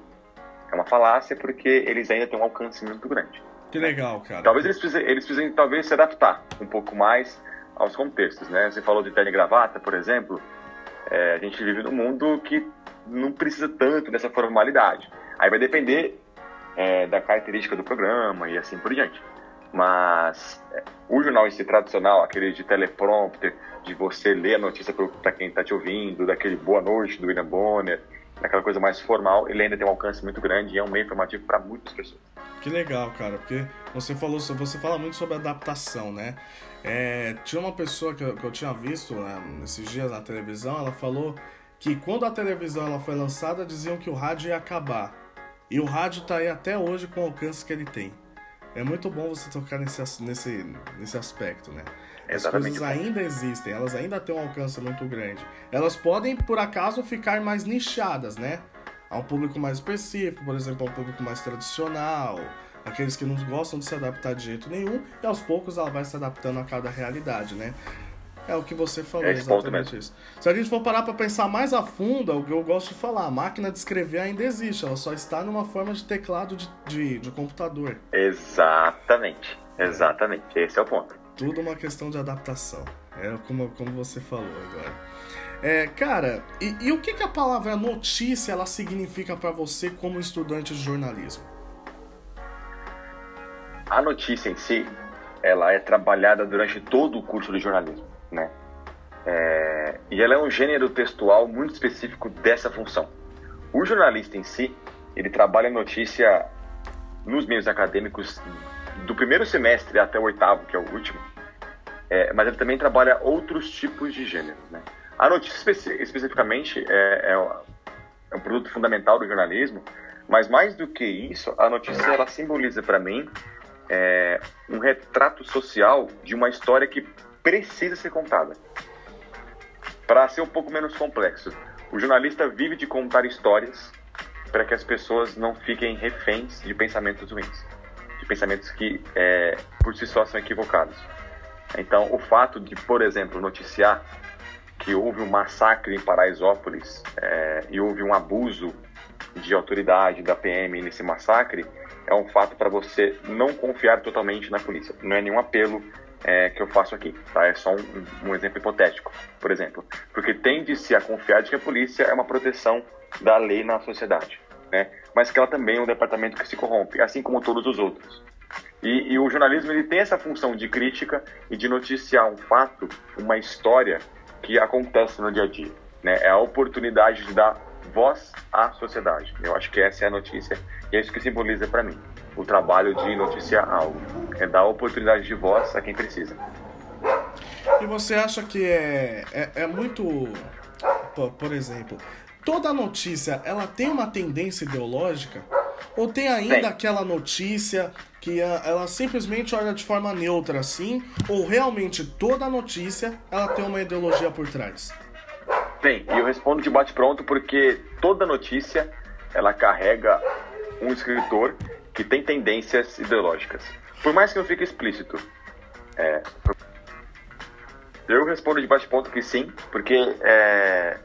é uma falácia porque eles ainda têm um alcance muito grande. Que legal, cara. Talvez eles precisem, eles precisem talvez se adaptar um pouco mais aos contextos, né? Você falou de terno e gravata, por exemplo. É, a gente vive num mundo que não precisa tanto dessa formalidade. Aí vai depender é, da característica do programa e assim por diante. Mas o jornal em si tradicional, aquele de teleprompter, de você ler a notícia para quem está te ouvindo, daquele boa noite do William Bonner, daquela coisa mais formal, ele ainda tem um alcance muito grande e é um meio informativo para muitas pessoas. Que legal, cara, porque você falou, você fala muito sobre adaptação, né? É, tinha uma pessoa que eu, que eu tinha visto né, nesses dias na televisão, ela falou que quando a televisão ela foi lançada diziam que o rádio ia acabar. E o rádio está aí até hoje com o alcance que ele tem. É muito bom você tocar nesse, nesse, nesse aspecto, né? As coisas ainda existem, elas ainda têm um alcance muito grande. Elas podem, por acaso, ficar mais nichadas, né? A um público mais específico, por exemplo, a um público mais tradicional, aqueles que não gostam de se adaptar de jeito nenhum, e aos poucos ela vai se adaptando a cada realidade, né? É o que você falou, é exatamente isso. Se a gente for parar para pensar mais a fundo, é o que eu gosto de falar, a máquina de escrever ainda existe, ela só está numa forma de teclado de, de, de computador. Exatamente, exatamente, esse é o ponto. Tudo uma questão de adaptação, é como, como você falou agora. É, cara, e, e o que, que a palavra notícia ela significa para você como estudante de jornalismo? A notícia em si, ela é trabalhada durante todo o curso de jornalismo né? É, e ela é um gênero textual muito específico dessa função. O jornalista em si, ele trabalha notícia nos meios acadêmicos do primeiro semestre até o oitavo, que é o último, é, mas ele também trabalha outros tipos de gêneros. Né? A notícia especi especificamente é, é, é, um produto fundamental do jornalismo, mas mais do que isso, a notícia ela simboliza para mim é, um retrato social de uma história que precisa ser contada. Para ser um pouco menos complexo, o jornalista vive de contar histórias para que as pessoas não fiquem reféns de pensamentos ruins, de pensamentos que é, por si só são equivocados. Então, o fato de, por exemplo, noticiar que houve um massacre em Paraisópolis é, e houve um abuso de autoridade da PM nesse massacre é um fato para você não confiar totalmente na polícia. Não é nenhum apelo é, que eu faço aqui, tá? É só um, um, exemplo hipotético, por exemplo. Porque tende-se a confiar de que a polícia é uma proteção da lei na sociedade, né? Mas que ela também é um departamento que se corrompe, assim como todos os outros. E, e o jornalismo ele tem essa função de crítica e de noticiar um fato, uma história que acontece no dia a dia, né? É a oportunidade de dar voz à sociedade. Eu acho que essa é a notícia e é isso que simboliza para mim o trabalho de noticiar algo. É dar oportunidade de voz a quem precisa. E você acha que é, é, é muito. Por, por exemplo, toda notícia ela tem uma tendência ideológica? Ou tem ainda tem. aquela notícia que ela simplesmente olha de forma neutra assim? Ou realmente toda notícia ela tem uma ideologia por trás? Tem, e eu respondo de bate-pronto porque toda notícia ela carrega um escritor que tem tendências ideológicas. Por mais que não fique explícito. É, eu respondo de bate-ponto que sim, porque é,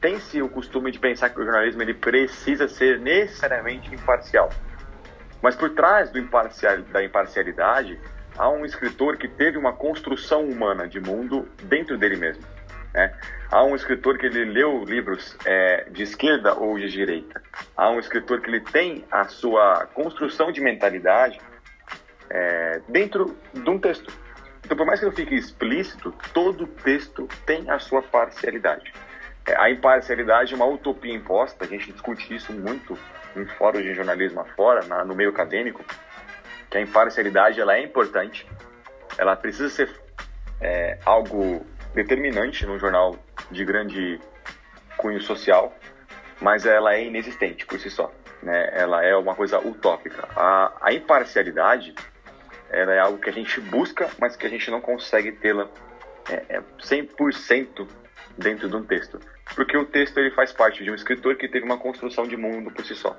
tem-se o costume de pensar que o jornalismo ele precisa ser necessariamente imparcial. Mas por trás do imparcial, da imparcialidade, há um escritor que teve uma construção humana de mundo dentro dele mesmo. Né? Há um escritor que ele leu livros é, de esquerda ou de direita. Há um escritor que ele tem a sua construção de mentalidade é, dentro de um texto. Então, por mais que não fique explícito, todo texto tem a sua parcialidade. É, a imparcialidade é uma utopia imposta, a gente discute isso muito em fóruns de jornalismo afora, na, no meio acadêmico, que a imparcialidade ela é importante, ela precisa ser é, algo determinante num jornal de grande cunho social, mas ela é inexistente por si só. Né? Ela é uma coisa utópica. A, a imparcialidade ela é algo que a gente busca, mas que a gente não consegue tê-la é, é 100% dentro de um texto. Porque o texto ele faz parte de um escritor que teve uma construção de mundo por si só.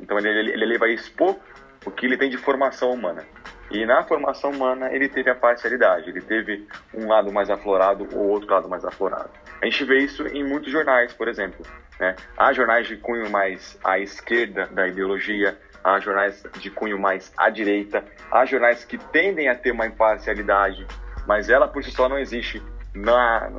Então ele, ele, ele vai expor o que ele tem de formação humana. E na formação humana ele teve a parcialidade, ele teve um lado mais aflorado ou outro lado mais aflorado. A gente vê isso em muitos jornais, por exemplo. Né? Há jornais de cunho mais à esquerda da ideologia, há jornais de cunho mais à direita, há jornais que tendem a ter uma imparcialidade, mas ela por si só não existe na,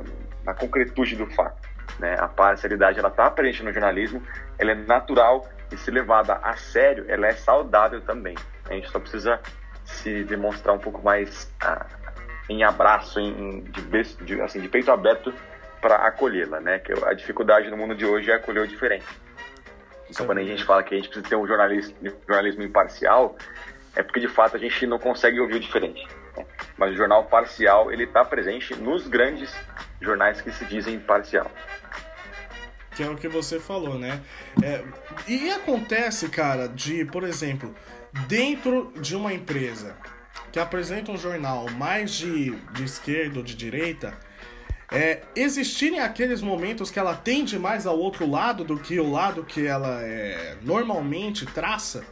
na concretude do fato. Né? A parcialidade ela está presente no jornalismo, ela é natural e se levada a sério, ela é saudável também. A gente só precisa se demonstrar um pouco mais ah, em abraço, em, de, de, assim, de peito aberto para acolhê-la, né? Que a dificuldade no mundo de hoje é acolher o diferente. Então, quando a gente fala que a gente precisa ter um jornalismo, jornalismo imparcial, é porque de fato a gente não consegue ouvir o diferente. Né? Mas o jornal parcial ele está presente nos grandes jornais que se dizem imparcial. Que é o que você falou, né? É, e acontece, cara, de, por exemplo, dentro de uma empresa que apresenta um jornal mais de, de esquerda ou de direita, é, existirem aqueles momentos que ela tende mais ao outro lado do que o lado que ela é, normalmente traça.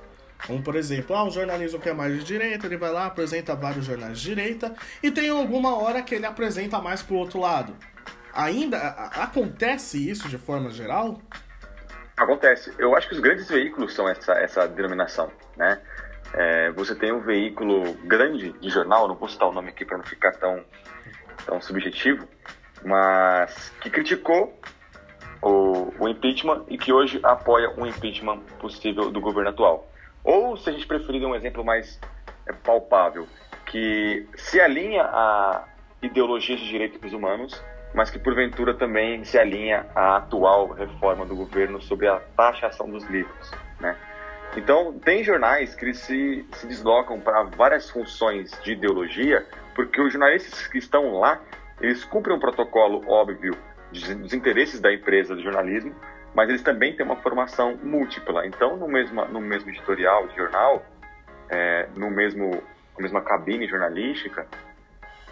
Como, por exemplo, ah, um jornalismo que é mais de direita, ele vai lá, apresenta vários jornais de direita, e tem alguma hora que ele apresenta mais pro outro lado. Ainda acontece isso de forma geral? Acontece. Eu acho que os grandes veículos são essa, essa denominação, né? É, você tem um veículo grande de jornal, não vou citar o nome aqui para não ficar tão, tão subjetivo, mas que criticou o, o, impeachment e que hoje apoia um impeachment possível do governo atual. Ou, se a gente preferir um exemplo mais é, palpável, que se alinha a ideologias de direitos humanos, mas que porventura também se alinha à atual reforma do governo sobre a taxação dos livros, né? Então, tem jornais que se, se deslocam para várias funções de ideologia, porque os jornalistas que estão lá eles cumprem um protocolo óbvio dos interesses da empresa de jornalismo, mas eles também têm uma formação múltipla. Então, no mesmo, no mesmo editorial de jornal, é, no mesmo, na mesma cabine jornalística,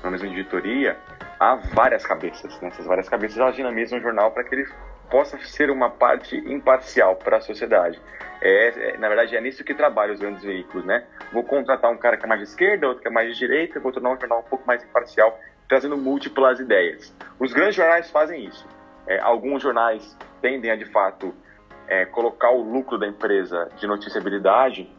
na mesma editoria, há várias cabeças. Né? Essas várias cabeças elas dinamizam o jornal para que ele possa ser uma parte imparcial para a sociedade. É, é, na verdade, é nisso que trabalham os grandes veículos, né? Vou contratar um cara que é mais de esquerda, outro que é mais de direita, vou tornar um jornal um pouco mais imparcial trazendo múltiplas ideias. Os grandes jornais fazem isso. É, alguns jornais tendem a, de fato, é, colocar o lucro da empresa de noticiabilidade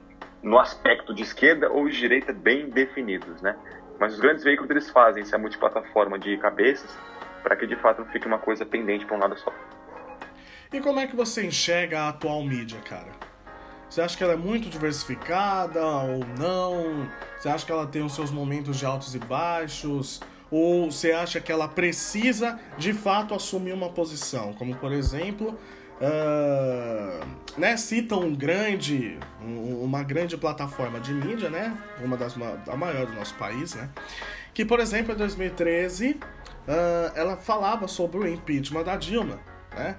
no aspecto de esquerda ou de direita bem definidos, né? Mas os grandes veículos eles fazem essa multiplataforma de cabeças para que de fato não fique uma coisa pendente para um lado só. E como é que você enxerga a atual mídia, cara? Você acha que ela é muito diversificada ou não? Você acha que ela tem os seus momentos de altos e baixos? Ou você acha que ela precisa de fato assumir uma posição? Como por exemplo, uh, né, um grande, um, uma grande plataforma de mídia, né? Uma das a maior do nosso país, né? Que por exemplo em 2013 uh, ela falava sobre o impeachment da Dilma, né?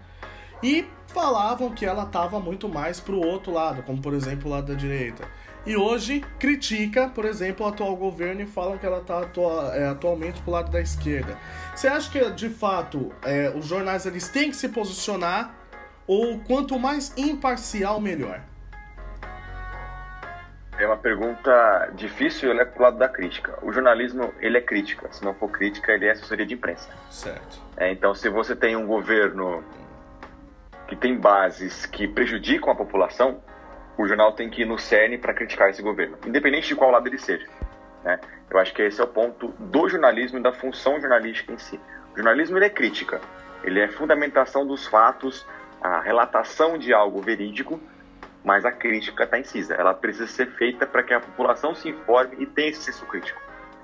E falavam que ela estava muito mais pro outro lado, como por exemplo o lado da direita. e hoje critica, por exemplo, o atual governo e falam que ela está atua é, atualmente pro lado da esquerda. Você acha que, de fato, é, os jornais eles têm que se posicionar ou quanto mais imparcial, melhor? É uma pergunta difícil, ele é pro lado da crítica. O jornalismo, ele é crítica. Se não for crítica, ele é assessoria de imprensa. Certo. É, então, se você tem um governo que tem bases que prejudicam a população, o jornal tem que ir no cerne para criticar esse governo, independente de qual lado ele seja. Né? Eu acho que esse é o ponto do jornalismo e da função jornalística em si. O jornalismo ele é crítica, ele é fundamentação dos fatos, a relatação de algo verídico, mas a crítica está incisa. Ela precisa ser feita para que a população se informe e tenha esse senso crítico.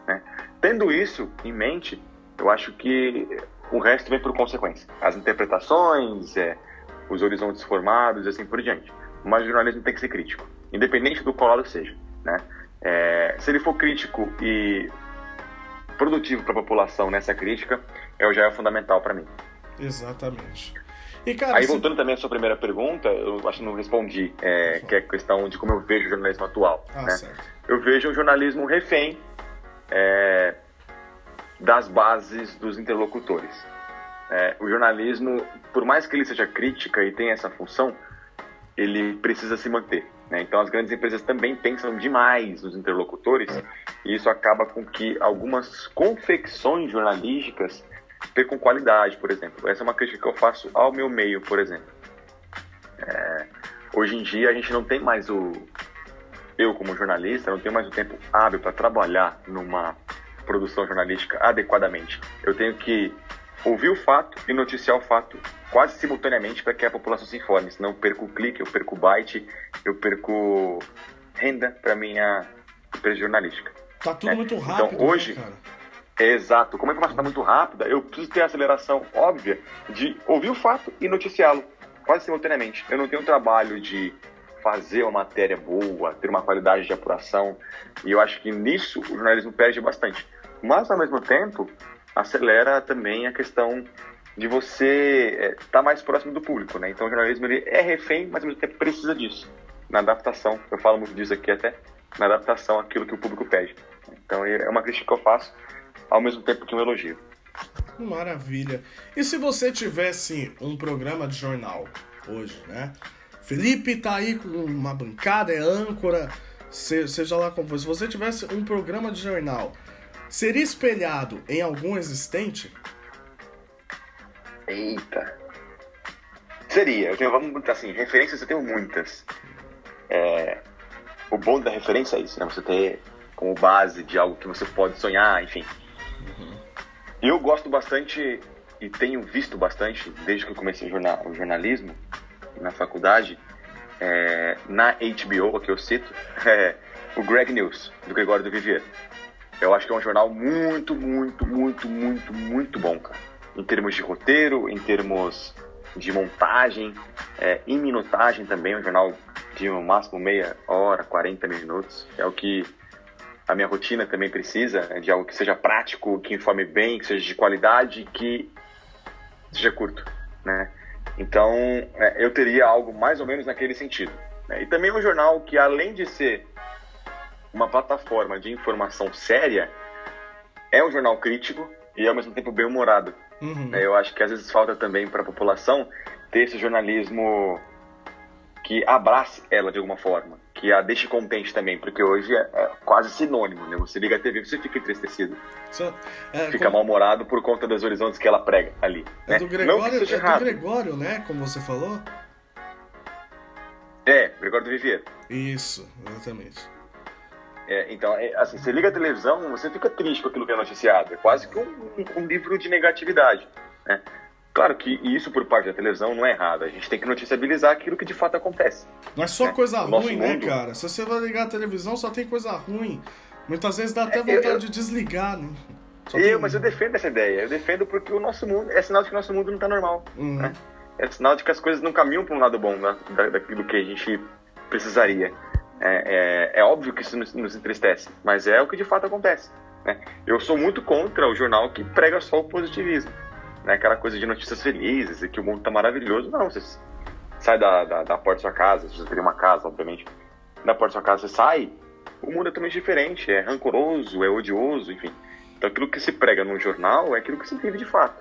Né? Tendo isso em mente, eu acho que o resto vem por consequência. As interpretações, é, os horizontes formados e assim por diante mas o jornalismo tem que ser crítico, independente do qual lado seja. Né? É, se ele for crítico e produtivo para a população nessa crítica, é, já é fundamental para mim. Exatamente. E, cara, Aí, voltando também à sua primeira pergunta, eu acho que não respondi, é, que é a questão de como eu vejo o jornalismo atual. Ah, né? Eu vejo um jornalismo refém é, das bases dos interlocutores. É, o jornalismo, por mais que ele seja crítica e tenha essa função, ele precisa se manter. Né? Então, as grandes empresas também pensam demais nos interlocutores e isso acaba com que algumas confecções jornalísticas percam qualidade, por exemplo. Essa é uma crítica que eu faço ao meu meio, por exemplo. É, hoje em dia, a gente não tem mais o. Eu, como jornalista, não tenho mais o tempo hábil para trabalhar numa produção jornalística adequadamente. Eu tenho que ouvir o fato e noticiar o fato quase simultaneamente para que a população se informe. Senão eu perco o clique, eu perco o byte, eu perco renda para minha empresa jornalística. Tá tudo é. muito então, rápido. Então hoje, né, exato, como a informação está muito rápida, eu preciso ter a aceleração óbvia de ouvir o fato e noticiá-lo quase simultaneamente. Eu não tenho o trabalho de fazer uma matéria boa, ter uma qualidade de apuração, e eu acho que nisso o jornalismo perde bastante. Mas, ao mesmo tempo, acelera também a questão de você estar é, tá mais próximo do público, né? Então o jornalismo ele é refém, mas ao mesmo tempo precisa disso. Na adaptação, eu falo muito disso aqui até, na adaptação àquilo que o público pede. Então é uma crítica que eu faço, ao mesmo tempo que um elogio. Maravilha. E se você tivesse um programa de jornal hoje, né? Felipe tá aí com uma bancada, é âncora, seja lá como for. Se você tivesse um programa de jornal, seria espelhado em algum existente? Eita. Seria. Eu tenho, vamos assim, referências eu tenho muitas. É, o bom da referência é isso, né? Você ter como base de algo que você pode sonhar, enfim. Uhum. Eu gosto bastante e tenho visto bastante, desde que eu comecei jornal, o jornalismo na faculdade, é, na HBO, que eu cito, é, o Greg News, do Gregório do Vivier. Eu acho que é um jornal muito, muito, muito, muito, muito bom, cara. Em termos de roteiro, em termos de montagem, é, em minutagem também, um jornal de no máximo meia hora, 40 minutos. É o que a minha rotina também precisa, né, de algo que seja prático, que informe bem, que seja de qualidade, que seja curto, né? Então, é, eu teria algo mais ou menos naquele sentido. Né? E também um jornal que, além de ser uma plataforma de informação séria, é um jornal crítico e ao mesmo tempo bem humorado. Uhum. Eu acho que às vezes falta também para a população ter esse jornalismo que abrace ela de alguma forma, que a deixe contente também, porque hoje é, é quase sinônimo, né? Você liga a TV, você fica entristecido. So, é, fica como... mal-humorado por conta dos horizontes que ela prega ali. É né? do Gregório, é do Gregório, né? Como você falou. É, Gregório do Vivier. Isso, exatamente. É, então, é, assim, você liga a televisão, você fica triste com aquilo que é noticiado. É quase que um, um livro de negatividade. Né? Claro que isso por parte da televisão não é errado. A gente tem que noticiabilizar aquilo que de fato acontece. Não é só né? coisa ruim, né, mundo... cara? Se você vai ligar a televisão, só tem coisa ruim. Muitas vezes dá até é, vontade eu... de desligar, né? eu, mas eu defendo essa ideia. Eu defendo porque o nosso mundo é sinal de que o nosso mundo não está normal. Uhum. Né? É sinal de que as coisas não caminham para um lado bom né? daquilo que a gente precisaria. É, é, é, óbvio que isso nos, nos, entristece, mas é o que de fato acontece. Né? Eu sou muito contra o jornal que prega só o positivismo. Né? Aquela coisa de notícias felizes e que o mundo está maravilhoso. Não, você sai da, da, da, porta da sua casa, você teria uma casa, obviamente. da porta da sua casa você sai, o mundo é totalmente diferente, é rancoroso, é odioso, enfim. Então aquilo que se prega no jornal é aquilo que se vive de fato.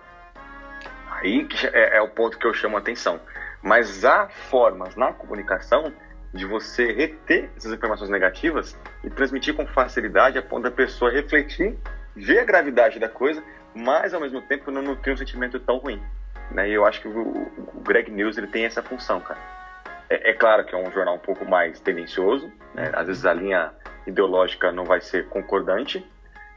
Aí é, é o ponto que eu chamo a atenção. Mas há formas na comunicação de você reter essas informações negativas e transmitir com facilidade a ponto da pessoa refletir, ver a gravidade da coisa, mas ao mesmo tempo não ter um sentimento tão ruim. Né? E eu acho que o, o Greg News ele tem essa função, cara. É, é, claro que é um jornal um pouco mais tendencioso, né? às vezes a linha ideológica não vai ser concordante,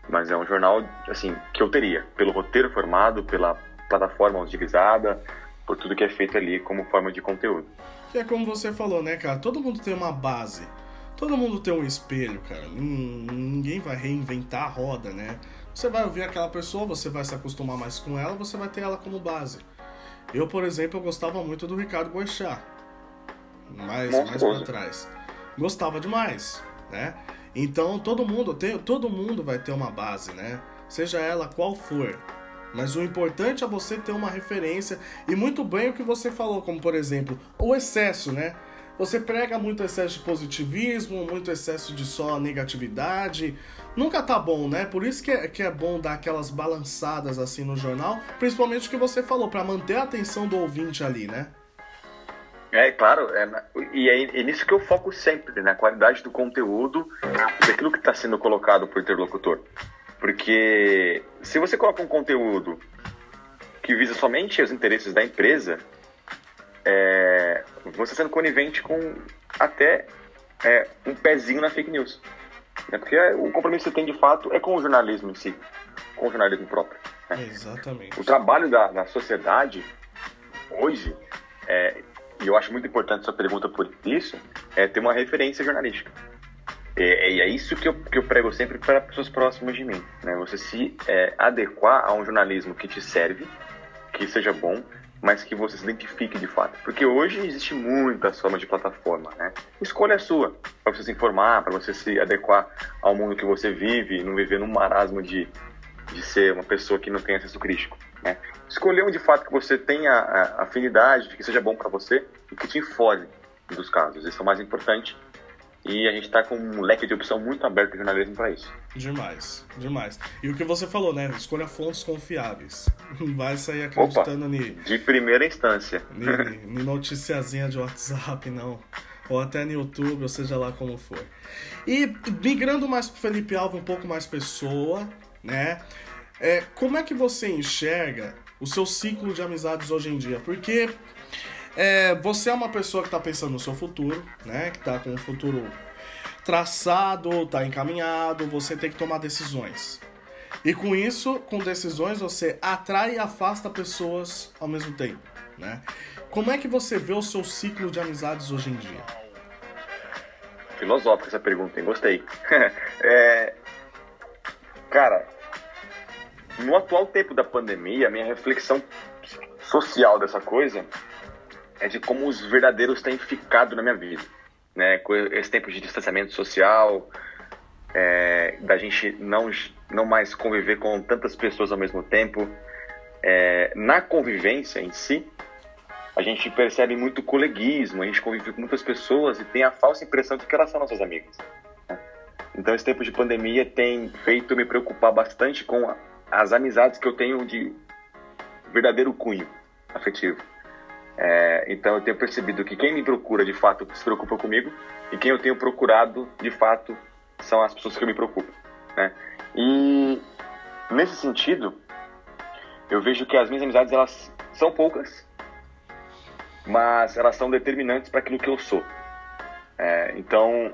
mas é um jornal assim que eu teria pelo roteiro formado, pela plataforma utilizada, por tudo que é feito ali como forma de conteúdo. Que é como você falou, né, cara? Todo mundo tem uma base. Todo mundo tem um espelho, cara. Ninguém vai reinventar a roda, né? Você vai ouvir aquela pessoa, você vai se acostumar mais com ela, você vai ter ela como base. Eu, por exemplo, eu gostava muito do Ricardo Boechat. Mais, mais pra trás. Gostava demais, né? Então todo mundo tem, todo mundo vai ter uma base, né? Seja ela qual for. Mas o importante é você ter uma referência e muito bem o que você falou, como por exemplo, o excesso, né? Você prega muito excesso de positivismo, muito excesso de só negatividade. Nunca tá bom, né? Por isso que é, que é bom dar aquelas balançadas assim no jornal, principalmente o que você falou, para manter a atenção do ouvinte ali, né? É, claro, é, e é, é, nisso que eu foco sempre, na qualidade do conteúdo, daquilo que está sendo colocado por interlocutor. Porque se você coloca um conteúdo que visa somente os interesses da empresa, é, você sendo conivente com até é, um pezinho na fake news. Né? Porque o compromisso que você tem de fato é com o jornalismo em si, com o jornalismo próprio. Né? Exatamente. O trabalho da, da sociedade hoje é, e eu acho muito importante sua pergunta por isso, é ter uma referência jornalística. E, é isso que eu, que eu prego sempre para pessoas próximas de mim. Né? Você se é, adequar a um jornalismo que te serve, que seja bom, mas que você se identifique de fato. Porque hoje existe muitas formas de plataforma, né? Escolha a sua, para você se informar, para você se adequar ao mundo que você vive, e não viver num marasmo de, de ser uma pessoa que não tem acesso crítico, né? escolher um de fato que você tenha afinidade, que seja bom para você e que te informe dos casos. Isso é o mais importante. E a gente está com um leque de opção muito aberto de jornalismo para isso. Demais, demais. E o que você falou, né? Escolha fontes confiáveis. Vai sair acreditando Opa, De primeira instância. Em noticiazinha de WhatsApp, não. Ou até no YouTube, ou seja lá como for. E migrando mais pro Felipe Alves, um pouco mais pessoa, né? É, como é que você enxerga o seu ciclo de amizades hoje em dia. Porque é, você é uma pessoa que está pensando no seu futuro, né? Que está com um futuro traçado, está encaminhado, você tem que tomar decisões. E com isso, com decisões, você atrai e afasta pessoas ao mesmo tempo, né? Como é que você vê o seu ciclo de amizades hoje em dia? Filosófica essa pergunta, hein? Gostei. é... Cara, no atual tempo da pandemia, a minha reflexão social dessa coisa é de como os verdadeiros têm ficado na minha vida. Né? Com esse tempo de distanciamento social, é, da gente não, não mais conviver com tantas pessoas ao mesmo tempo. É, na convivência em si, a gente percebe muito coleguismo, a gente convive com muitas pessoas e tem a falsa impressão de que elas são nossas amigas. Né? Então, esse tempo de pandemia tem feito me preocupar bastante com as amizades que eu tenho de verdadeiro cunho afetivo. É, então eu tenho percebido que quem me procura de fato se preocupa comigo e quem eu tenho procurado de fato são as pessoas que eu me preocupo. Né? E nesse sentido, eu vejo que as minhas amizades elas são poucas, mas elas são determinantes para aquilo que eu sou. É, então,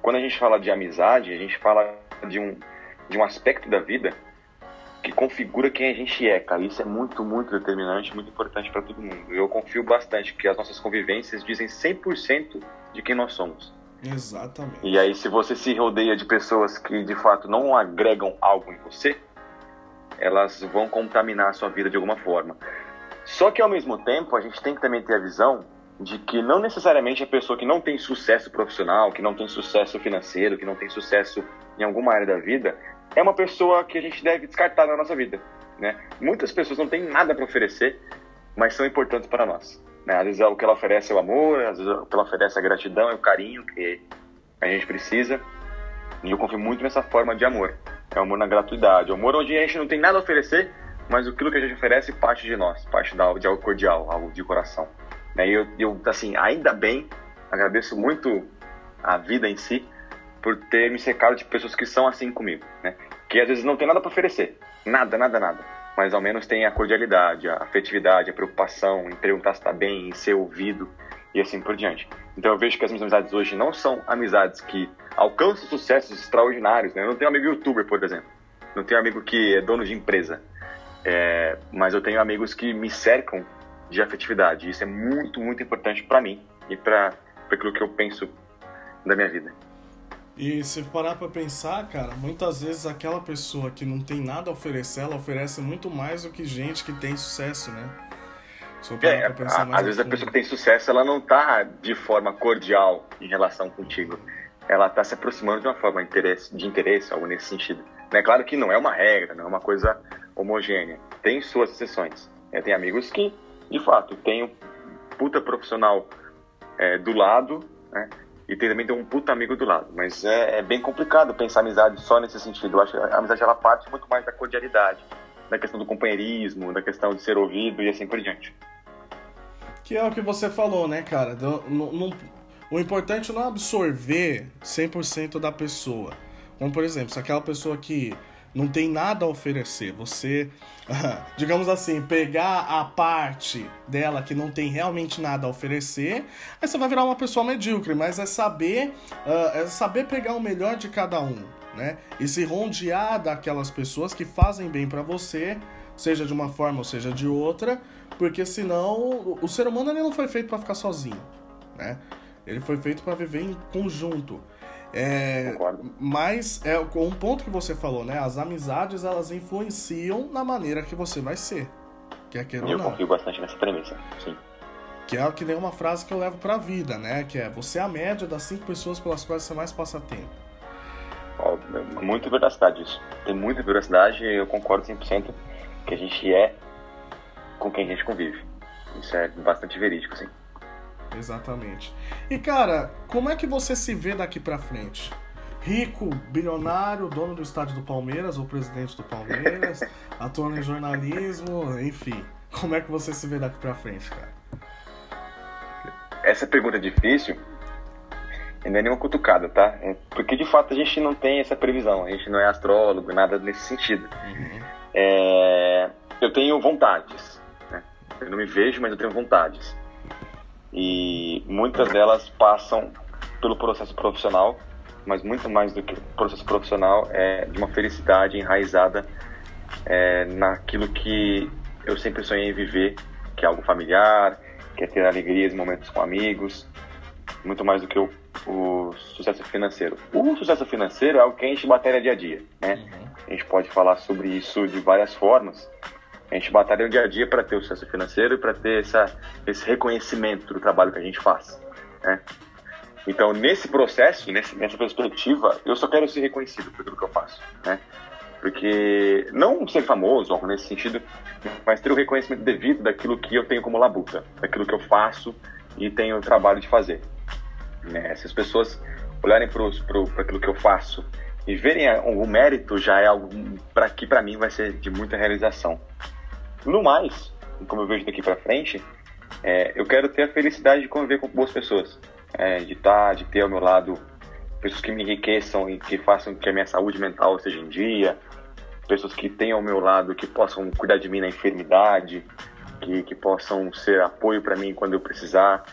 quando a gente fala de amizade, a gente fala de um, de um aspecto da vida que configura quem a gente é, cara. Isso é muito, muito determinante, muito importante para todo mundo. Eu confio bastante que as nossas convivências dizem 100% de quem nós somos. Exatamente. E aí, se você se rodeia de pessoas que de fato não agregam algo em você, elas vão contaminar a sua vida de alguma forma. Só que ao mesmo tempo, a gente tem que também ter a visão de que não necessariamente a pessoa que não tem sucesso profissional, que não tem sucesso financeiro, que não tem sucesso em alguma área da vida, é uma pessoa que a gente deve descartar na nossa vida. Né? Muitas pessoas não têm nada para oferecer, mas são importantes para nós. Né? Às vezes é o que ela oferece é o amor, às vezes é o que ela oferece é a gratidão, é o carinho, que a gente precisa. E eu confio muito nessa forma de amor. É o amor na gratuidade. O amor onde a gente não tem nada a oferecer, mas aquilo que a gente oferece parte de nós, parte da, de algo cordial, algo de coração. Né? E eu, eu, assim, ainda bem, agradeço muito a vida em si por ter me cercado de pessoas que são assim comigo, né? Que às vezes não tem nada para oferecer, nada, nada, nada, mas ao menos tem a cordialidade, a afetividade, a preocupação em perguntar se está bem, em ser ouvido e assim por diante. Então eu vejo que as minhas amizades hoje não são amizades que alcançam sucessos extraordinários, né? Eu não tenho amigo youtuber, por exemplo, não tenho amigo que é dono de empresa, é, mas eu tenho amigos que me cercam de afetividade. Isso é muito, muito importante para mim e para aquilo que eu penso da minha vida. E se parar pra pensar, cara, muitas vezes aquela pessoa que não tem nada a oferecer, ela oferece muito mais do que gente que tem sucesso, né? É, às vezes a pessoa que tem sucesso, ela não tá de forma cordial em relação contigo. Ela tá se aproximando de uma forma de interesse, de interesse algo nesse sentido. É claro que não é uma regra, não é uma coisa homogênea. Tem suas exceções. É, tem amigos que, de fato, tem um puta profissional é, do lado, né? E tem também ter um puta amigo do lado. Mas é, é, bem complicado pensar amizade só nesse sentido. Eu acho que a amizade ela parte muito mais da cordialidade, da questão do companheirismo, da questão de ser ouvido e assim por diante. Que é o que você falou, né, cara? o importante não é absorver 100% da pessoa. Como, por exemplo, se aquela pessoa que não tem nada a oferecer. Você, digamos assim, pegar a parte dela que não tem realmente nada a oferecer, aí você vai virar uma pessoa medíocre, mas é saber, uh, é saber pegar o melhor de cada um, né? E se rondear daquelas pessoas que fazem bem para você, seja de uma forma ou seja de outra, porque senão o ser humano ele não foi feito para ficar sozinho, né? Ele foi feito para viver em conjunto. É, Concordo. Mas é um ponto que você falou, né? As amizades elas influenciam na maneira que você vai ser. Quer queira eu confio bastante nessa premissa, sim. Que é que nem uma frase que eu levo pra vida, né? Que é você é a média das cinco pessoas pelas quais você mais passa tempo. Oh, muita veracidade isso. Tem muita veracidade e eu concordo 100% que a gente é com quem a gente convive. Isso é bastante verídico, sim. Exatamente. E cara, como é que você se vê daqui para frente? Rico, bilionário, dono do estádio do Palmeiras ou presidente do Palmeiras, atuando em jornalismo, enfim. Como é que você se vê daqui para frente, cara? Essa pergunta é difícil. E não é nenhuma cutucada, tá? É porque de fato a gente não tem essa previsão, a gente não é astrólogo, nada nesse sentido. Uhum. É... Eu tenho vontades. Né? Eu não me vejo, mas eu tenho vontades e muitas delas passam pelo processo profissional, mas muito mais do que o processo profissional é de uma felicidade enraizada é, naquilo que eu sempre sonhei em viver, que é algo familiar, que é ter alegrias, momentos com amigos, muito mais do que o, o sucesso financeiro. O sucesso financeiro é algo que a gente batalha dia a dia, né? Uhum. A gente pode falar sobre isso de várias formas, a gente batalha o dia a dia para ter o sucesso financeiro e para ter essa, esse reconhecimento do trabalho que a gente faz. Né? Então, nesse processo, nesse, nessa perspectiva, eu só quero ser reconhecido por tudo que eu faço. Né? Porque, não ser famoso, algo nesse sentido, mas ter o reconhecimento devido daquilo que eu tenho como labuta, daquilo que eu faço e tenho o trabalho de fazer. Né? Se as pessoas olharem para aquilo que eu faço e verem o mérito, já é algo para que para mim vai ser de muita realização. No mais, como eu vejo daqui para frente, é, eu quero ter a felicidade de conviver com boas pessoas, é, de estar, tá, de ter ao meu lado pessoas que me enriqueçam e que façam que a minha saúde mental seja em dia, pessoas que tenham ao meu lado, que possam cuidar de mim na enfermidade, que, que possam ser apoio para mim quando eu precisar.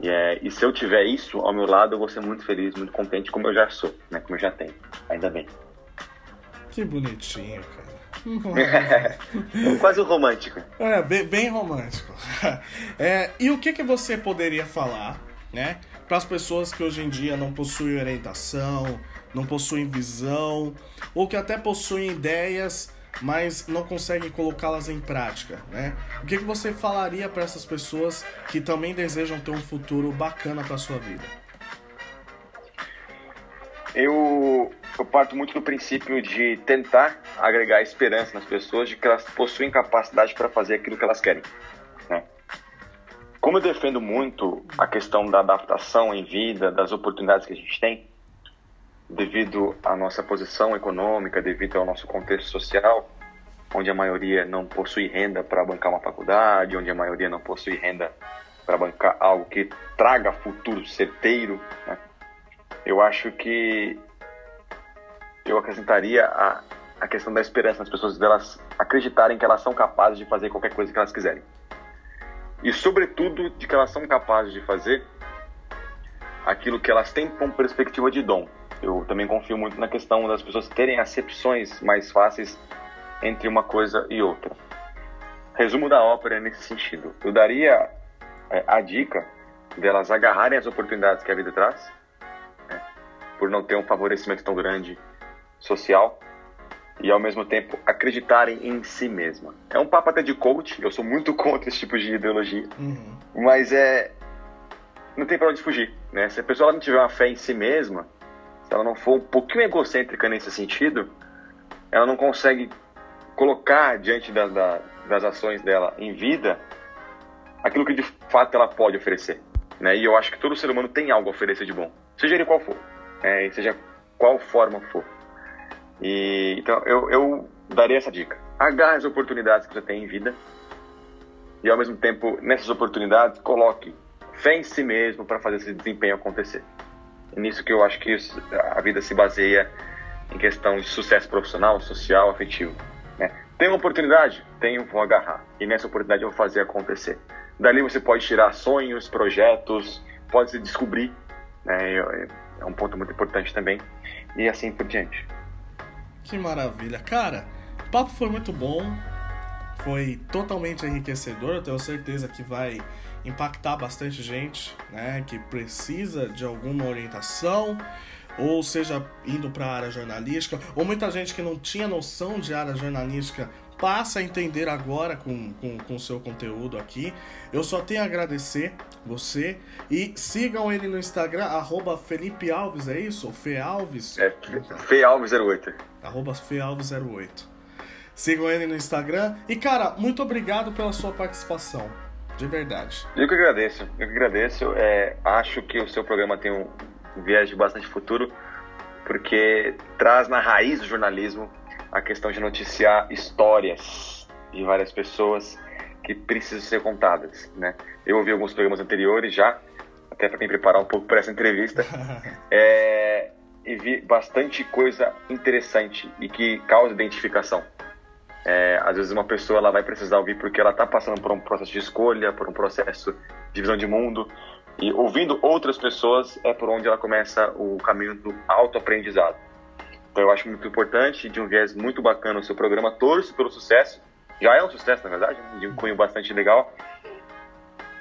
E, é, e se eu tiver isso ao meu lado, eu vou ser muito feliz, muito contente, como eu já sou, né? Como eu já tenho. Ainda bem. Que bonitinho, cara. Quase romântico. É, bem, bem romântico. É, e o que, que você poderia falar, né? Para as pessoas que hoje em dia não possuem orientação, não possuem visão, ou que até possuem ideias, mas não conseguem colocá-las em prática, né? O que, que você falaria para essas pessoas que também desejam ter um futuro bacana para sua vida? Eu eu parto muito do princípio de tentar agregar esperança nas pessoas de que elas possuem capacidade para fazer aquilo que elas querem. Né? Como eu defendo muito a questão da adaptação em vida, das oportunidades que a gente tem, devido à nossa posição econômica, devido ao nosso contexto social, onde a maioria não possui renda para bancar uma faculdade, onde a maioria não possui renda para bancar algo que traga futuro certeiro, né? eu acho que eu acrescentaria a, a questão da esperança nas pessoas, delas acreditarem que elas são capazes de fazer qualquer coisa que elas quiserem. E, sobretudo, de que elas são capazes de fazer aquilo que elas têm com perspectiva de dom. Eu também confio muito na questão das pessoas terem acepções mais fáceis entre uma coisa e outra. Resumo da ópera é nesse sentido. Eu daria é, a dica delas agarrarem as oportunidades que a vida traz, né, por não ter um favorecimento tão grande social, e ao mesmo tempo acreditarem em si mesma. É um papo até de coach, eu sou muito contra esse tipo de ideologia, uhum. mas é não tem para onde fugir, né? Se a pessoa não tiver uma fé em si mesma, se ela não for um pouquinho egocêntrica nesse sentido, ela não consegue colocar diante da, da, das ações dela em vida aquilo que de fato ela pode oferecer. Né? E eu acho que todo ser humano tem algo a oferecer de bom, seja ele qual for, né? seja qual forma for. E, então eu, eu daria essa dica: agarre as oportunidades que você tem em vida e ao mesmo tempo nessas oportunidades coloque fé em si mesmo para fazer esse desempenho acontecer. É nisso que eu acho que a vida se baseia em questão de sucesso profissional, social, afetivo. Né? Tem uma oportunidade? Tenho, vou agarrar. E nessa oportunidade eu vou fazer acontecer. Dali você pode tirar sonhos, projetos, pode se descobrir. Né? É um ponto muito importante também. E assim por diante. Que maravilha. Cara, o papo foi muito bom. Foi totalmente enriquecedor. Eu tenho certeza que vai impactar bastante gente, né? Que precisa de alguma orientação ou seja indo para a área jornalística, ou muita gente que não tinha noção de área jornalística passa a entender agora com o com, com seu conteúdo aqui. Eu só tenho a agradecer você e sigam ele no Instagram, arroba Felipe Alves, é isso? Fe Alves? É, Fealves08. Arroba Fealves08. Sigam ele no Instagram. E, cara, muito obrigado pela sua participação. De verdade. Eu que agradeço. Eu que agradeço. É, acho que o seu programa tem um viés de bastante futuro, porque traz na raiz do jornalismo a questão de noticiar histórias de várias pessoas que precisam ser contadas, né? Eu ouvi alguns programas anteriores já, até para me preparar um pouco para essa entrevista, é, e vi bastante coisa interessante e que causa identificação. É, às vezes uma pessoa ela vai precisar ouvir porque ela está passando por um processo de escolha, por um processo de visão de mundo, e ouvindo outras pessoas é por onde ela começa o caminho do autoaprendizado. Então eu acho muito importante, de um viés muito bacana o seu programa, torço pelo sucesso. Já é um sucesso, na verdade, né? de um cunho bastante legal.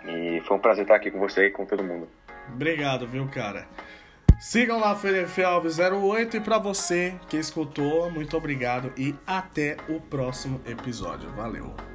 E foi um prazer estar aqui com você e com todo mundo. Obrigado, viu, cara? Sigam lá Felipe Alves 08 e para você que escutou, muito obrigado e até o próximo episódio. Valeu.